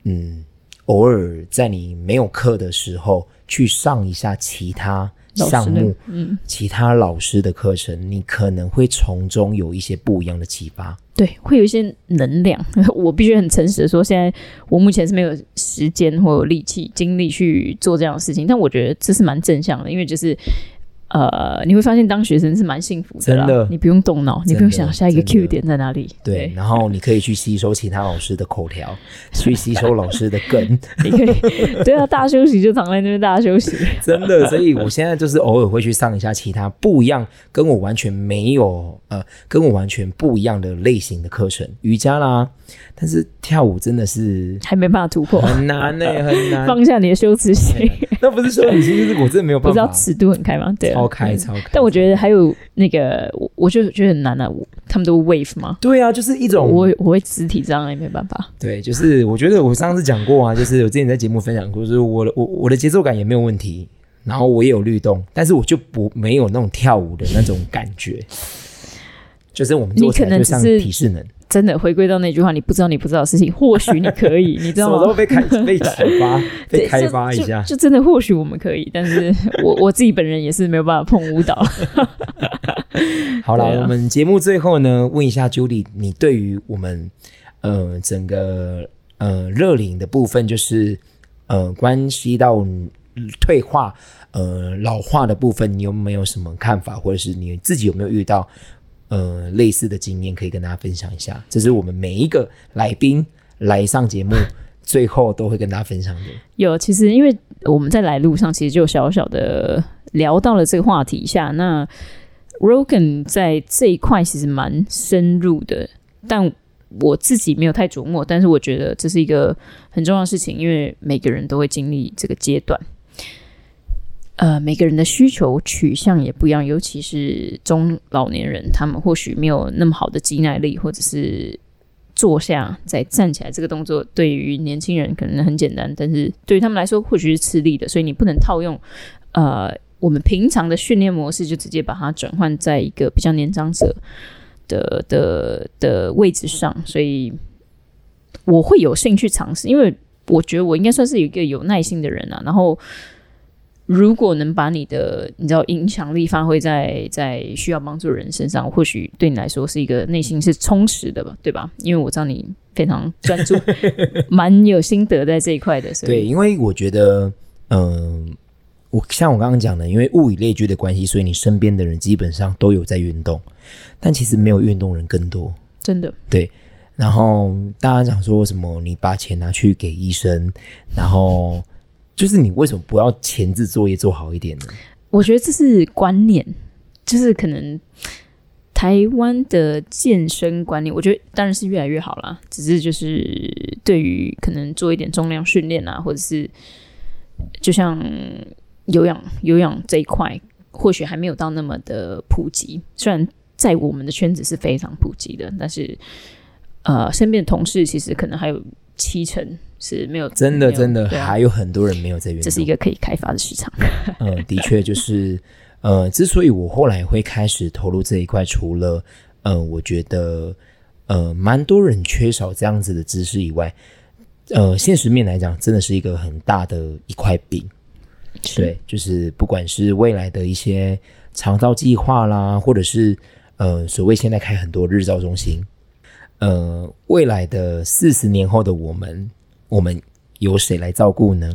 嗯，偶尔在你没有课的时候去上一下其他。项目，嗯，其他老师的课程，你可能会从中有一些不一样的启发。对，会有一些能量。(laughs) 我必须很诚实的说，现在我目前是没有时间或有力气、精力去做这样的事情，但我觉得这是蛮正向的，因为就是。呃，你会发现当学生是蛮幸福的，真的，你不用动脑，你不用想下一个 Q 点在哪里。对，然后你可以去吸收其他老师的口条，(laughs) 去吸收老师的梗。你可以，对啊，(laughs) 大休息就躺在那边大休息。真的，所以我现在就是偶尔会去上一下其他不一样，跟我完全没有呃，跟我完全不一样的类型的课程，瑜伽啦。但是跳舞真的是还没办法突破，很难呢，很难。放下你的羞耻心，那不是羞耻心，就是我真的没有办法。(laughs) 不知道尺度很开吗？对，超开，超开。但我觉得还有那个，我我就觉得很难啊。他们都 wave 吗？对啊，就是一种我我会肢体障碍，没办法。对，就是我觉得我上次讲过啊，就是我之前在节目分享过，就是我的我我的节奏感也没有问题，然后我也有律动，但是我就不没有那种跳舞的那种感觉。就是我们做起来就像体适能。真的回归到那句话，你不知道你不知道的事情，或许你可以，(laughs) 你知道吗？什么被开被启发，(laughs) 被开发一下，就真的或许我们可以，但是我 (laughs) 我自己本人也是没有办法碰舞蹈。好了，我们节目最后呢，问一下 Judy，你对于我们呃整个呃热领的部分，就是呃关系到退化呃老化的部分，你有没有什么看法，或者是你自己有没有遇到？呃，类似的经验可以跟大家分享一下，这是我们每一个来宾来上节目最后都会跟大家分享的。有，其实因为我们在来路上其实就小小的聊到了这个话题下，那 Rogan 在这一块其实蛮深入的，但我自己没有太琢磨，但是我觉得这是一个很重要的事情，因为每个人都会经历这个阶段。呃，每个人的需求取向也不一样，尤其是中老年人，他们或许没有那么好的肌耐力，或者是坐下再站起来这个动作，对于年轻人可能很简单，但是对于他们来说或许是吃力的，所以你不能套用呃我们平常的训练模式，就直接把它转换在一个比较年长者的的的位置上，所以我会有兴趣尝试，因为我觉得我应该算是一个有耐心的人啊，然后。如果能把你的你知道影响力发挥在在需要帮助的人身上，或许对你来说是一个内心是充实的吧，对吧？因为我知道你非常专注，(laughs) 蛮有心得在这一块的。对，因为我觉得，嗯，我像我刚刚讲的，因为物以类聚的关系，所以你身边的人基本上都有在运动，但其实没有运动人更多，真的。对，然后大家讲说什么，你把钱拿去给医生，然后。就是你为什么不要前置作业做好一点呢？我觉得这是观念，就是可能台湾的健身观念，我觉得当然是越来越好了。只是就是对于可能做一点重量训练啊，或者是就像有氧有氧这一块，或许还没有到那么的普及。虽然在我们的圈子是非常普及的，但是呃，身边的同事其实可能还有七成。是没有真的真的还有很多人没有在运动，这是一个可以开发的市场。(laughs) 嗯，的确就是呃，之所以我后来会开始投入这一块，除了呃，我觉得呃，蛮多人缺少这样子的知识以外，呃，现实面来讲，真的是一个很大的一块饼。对，就是不管是未来的一些长照计划啦，或者是呃，所谓现在开很多日照中心。呃，未来的四十年后的我们，我们由谁来照顾呢？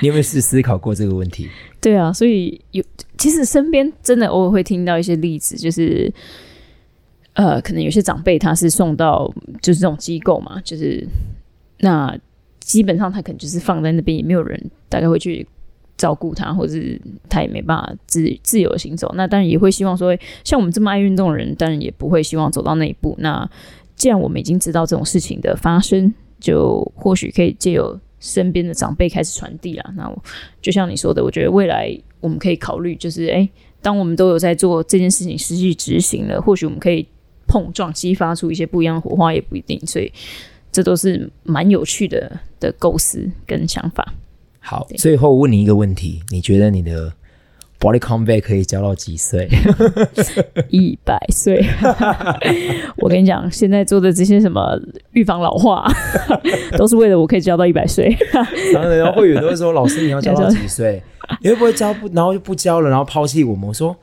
你有没有是思考过这个问题？对啊，所以有其实身边真的偶尔会听到一些例子，就是呃，可能有些长辈他是送到就是这种机构嘛，就是那基本上他可能就是放在那边，也没有人大概会去照顾他，或者是他也没办法自自由行走。那当然也会希望说，像我们这么爱运动的人，当然也不会希望走到那一步。那既然我们已经知道这种事情的发生，就或许可以借由身边的长辈开始传递啦。那我就像你说的，我觉得未来我们可以考虑，就是诶，当我们都有在做这件事情实际执行了，或许我们可以碰撞激发出一些不一样的火花，也不一定。所以这都是蛮有趣的的构思跟想法。好，最后问你一个问题：你觉得你的 body combat 可以教到几岁？(laughs) 一百岁，(laughs) 我跟你讲，现在做的这些什么预防老化，(laughs) 都是为了我可以教到一百岁。然后人家会员都会说：“老师，你要教到几岁？你会不会教不？然后就不教了，然后抛弃我们？”我说：“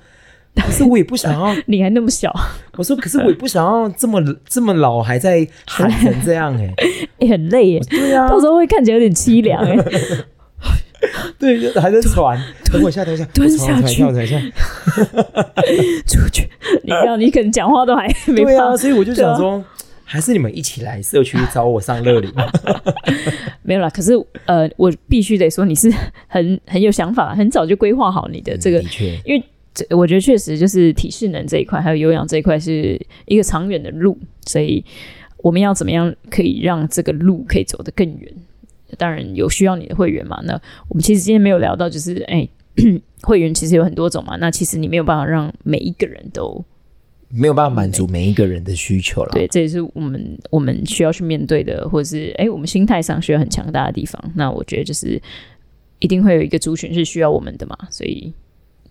可是我也不想要，你还那么小。”我说：“可是我也不想要这么这么老还在喊成这样哎、也很累耶，对啊，到时候会看起来有点凄凉哎。(laughs) 对，就还在喘。(laughs) 等我一下，等我一下，蹲下去我喘一下。(laughs) 出去，你知道你可能讲话都还没对啊，所以我就想对说，还是你们一起来社区找我上乐龄。没有啦，可是呃，我必须得说你是很很有想法，很早就规划好你的这个，因为这我觉得确实就是体适能这一块，还有有氧这一块是一个长远的路，所以我们要怎么样可以让这个路可以走得更远？当然有需要你的会员嘛。那我们其实今天没有聊到，就是哎，(clears throat) 会员其实有很多种嘛。那其实你没有办法让每一个人都没有办法满足每一个人的需求了。对，这也是我们我们需要去面对的，或者是哎，我们心态上需要很强大的地方。那我觉得就是一定会有一个族群是需要我们的嘛，所以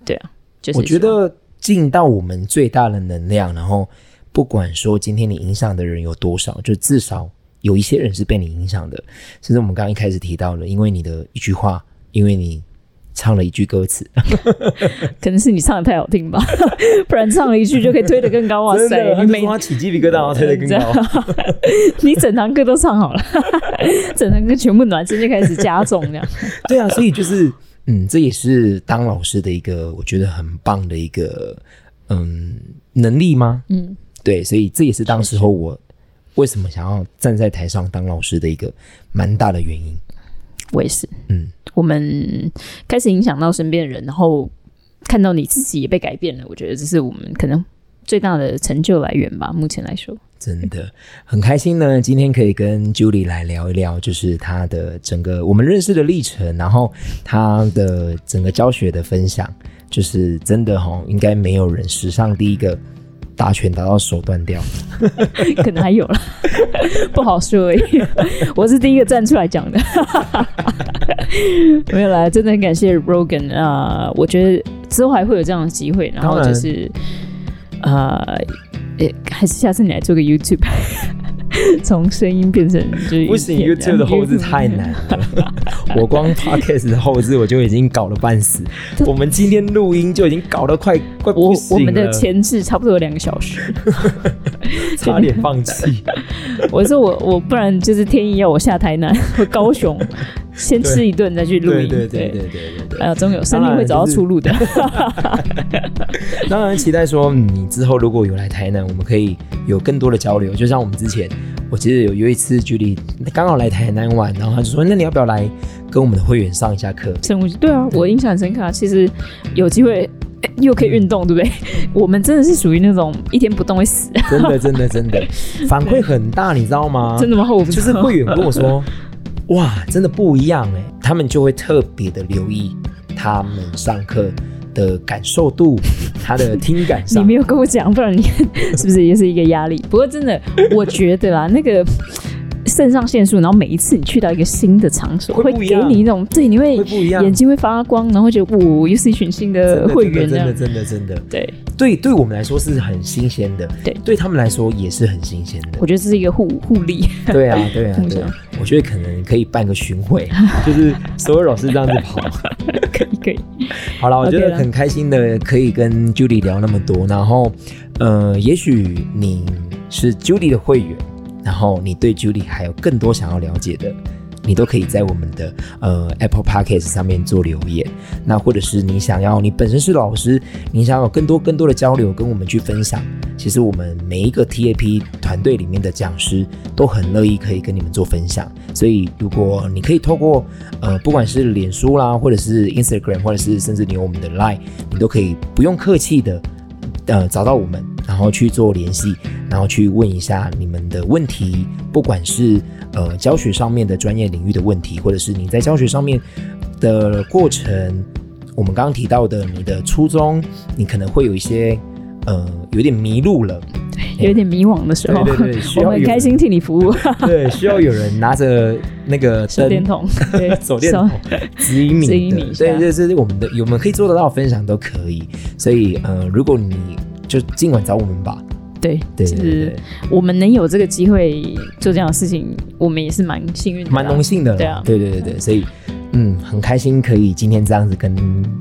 对啊，就是我觉得尽到我们最大的能量，然后不管说今天你影响的人有多少，就至少有一些人是被你影响的。甚至我们刚刚一开始提到了，因为你的一句话，因为你唱了一句歌词，(laughs) 可能是你唱的太好听吧，(laughs) 不然唱了一句就可以推得更高。哇塞，的，你每你每起鸡皮疙瘩，推得更高。(laughs) 你整堂课都唱好了，整堂课全部暖身就开始加重这样。对啊，所以就是，嗯，这也是当老师的一个我觉得很棒的一个嗯能力吗？嗯，对，所以这也是当时候我为什么想要站在台上当老师的一个蛮大的原因。我也是。嗯，我们开始影响到身边的人，然后看到你自己也被改变了，我觉得这是我们可能最大的成就来源吧。目前来说，真的很开心呢，今天可以跟 Julie 来聊一聊，就是她的整个我们认识的历程，然后她的整个教学的分享，就是真的哈、应该没有人史上第一个打拳打到手断掉。(laughs) 可能还有了，(laughs) 不好说而已。我是第一个站出来讲的，(laughs) 没有啦，真的很感谢 Rogan 啊、我觉得之后还会有这样的机会，然后就是呃，也还是下次你来做个 YouTube。(laughs) 从声音变成就是不行，YouTube 的后置太难了。(laughs) 我光 Podcast 的后置我就已经搞了半死，我们今天录音就已经搞得快快我不行我们的前置差不多有两个小时，(laughs) 差点放弃。我说我我不然就是天意要我下台南和高雄，先吃一顿再去录音。对对对对对对对。哎呀，总有生命会找到出路的。当然期待说，嗯你之后如果有来台南，我们可以有更多的交流。就像我们之前，我记得有有一次距离刚好来台南玩，然后他就说，那你要不要来跟我们的会员上一下课？(laughs) 生物对啊，我印象很深刻啊。其实有机会哎又可以运动，对不对？我们真的是属于那种一天不动会死，真的真的真的，(laughs) 反馈很大，你知道吗？真的吗？我不就是会员跟我说，哇，真的不一样哎，他们就会特别的留意他们上课的感受度，(laughs) 他的听感上你没。有跟我讲，不然你 (laughs) 是不是也是一个压力？不过真的，我觉得啦，那个肾上腺素，然后每一次你去到一个新的场所，会给你一种对，你会眼睛会发光，然后会觉得我，又是一群新的的会员。真的真的真的，对，对，对我们来说是很新鲜的，对对他们来说也是很新鲜的我。觉得这是一个互互利。(laughs) 对啊，对啊，(laughs) 对啊，我觉得可能可以办个巡回，就是所有老师这样子跑。(laughs) 可以可以，好了，我觉得很开心的可以跟 Julie 聊那么多，然后呃，也许你是 Judy 的会员，然后你对 Judy 还有更多想要了解的。你都可以在我们的呃 Apple Podcast 上面做留言，那或者是你想要，你本身是老师，你想要有更多更多的交流，跟我们去分享，其实我们每一个 TAP 团队里面的讲师都很乐意可以跟你们做分享。所以如果你可以透过呃不管是脸书啦，或者是 Instagram，或者是甚至你有我们的 Line，你都可以不用客气的呃找到我们，然后去做联系，然后去问一下你们的问题，不管是。呃，教学上面的专业领域的问题，或者是你在教学上面的过程，我们刚刚提到的你的初衷，你可能会有一些呃，有点迷路了，对，有点迷惘的时候，对对对，(laughs) 我们很开心替你服务，(laughs) 对，需要有人拿着那个 (laughs) 手电筒，对，手电筒指引你，指引你，对，这是我们的，我们可以做得到分享都可以，所以呃，如果你就尽管找我们吧。对，就是我们能有这个机会做这样的事情，我们也是蛮幸运、蛮荣幸的。对啊，对对对对，所以嗯，很开心可以今天这样子跟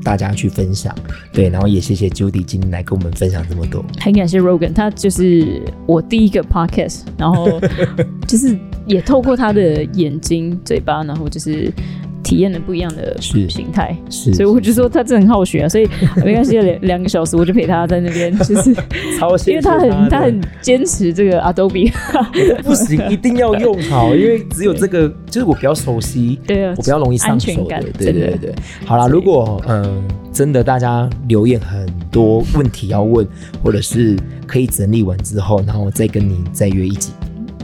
大家去分享。对，然后也谢谢 Judy 今天来跟我们分享这么多。很感谢 Rogan，他就是我第一个 Podcast，然后 (laughs) 就是也透过他的眼睛、嘴巴，然后就是。体验了不一样的形态，是，所以我就说他真的很好学啊，所以 (laughs) 没关系，两两个小时我就陪他在那边，(laughs) 就是因为他很他很坚持这个 Adobe，(laughs) 不行，一定要用好，因为只有这个就是我比较熟悉，对啊，我比较容易上手的，对对对。好啦，如果嗯真的大家留言很多问题要问，或者是可以整理完之后，然后再跟你再约一集。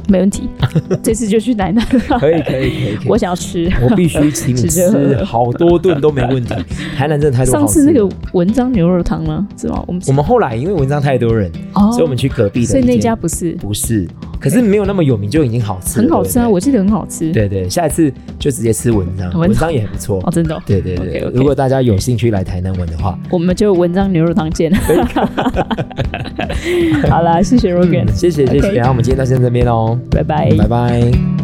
没问题，(laughs) 这次就去奶奶。可以可以可以，我想要吃，我必须请你 (laughs) 吃好多顿都没问题。台南真的太多。(laughs) 上次那个文章牛肉汤呢？是吗？我们我们后来因为文章太多人，所以我们去隔壁的。所以那家不是不是，可是没有那么有名，就已经好吃，很好吃啊！我记得很好吃。对对，下一次就直接吃文章，文章也很不错哦，真的。对对对，如果大家有兴趣来台南玩的话，我们就文章牛肉汤见。(laughs) 好啦，谢谢 Rogan，谢谢谢谢，然后我们今天到先这边喽。拜拜，拜拜。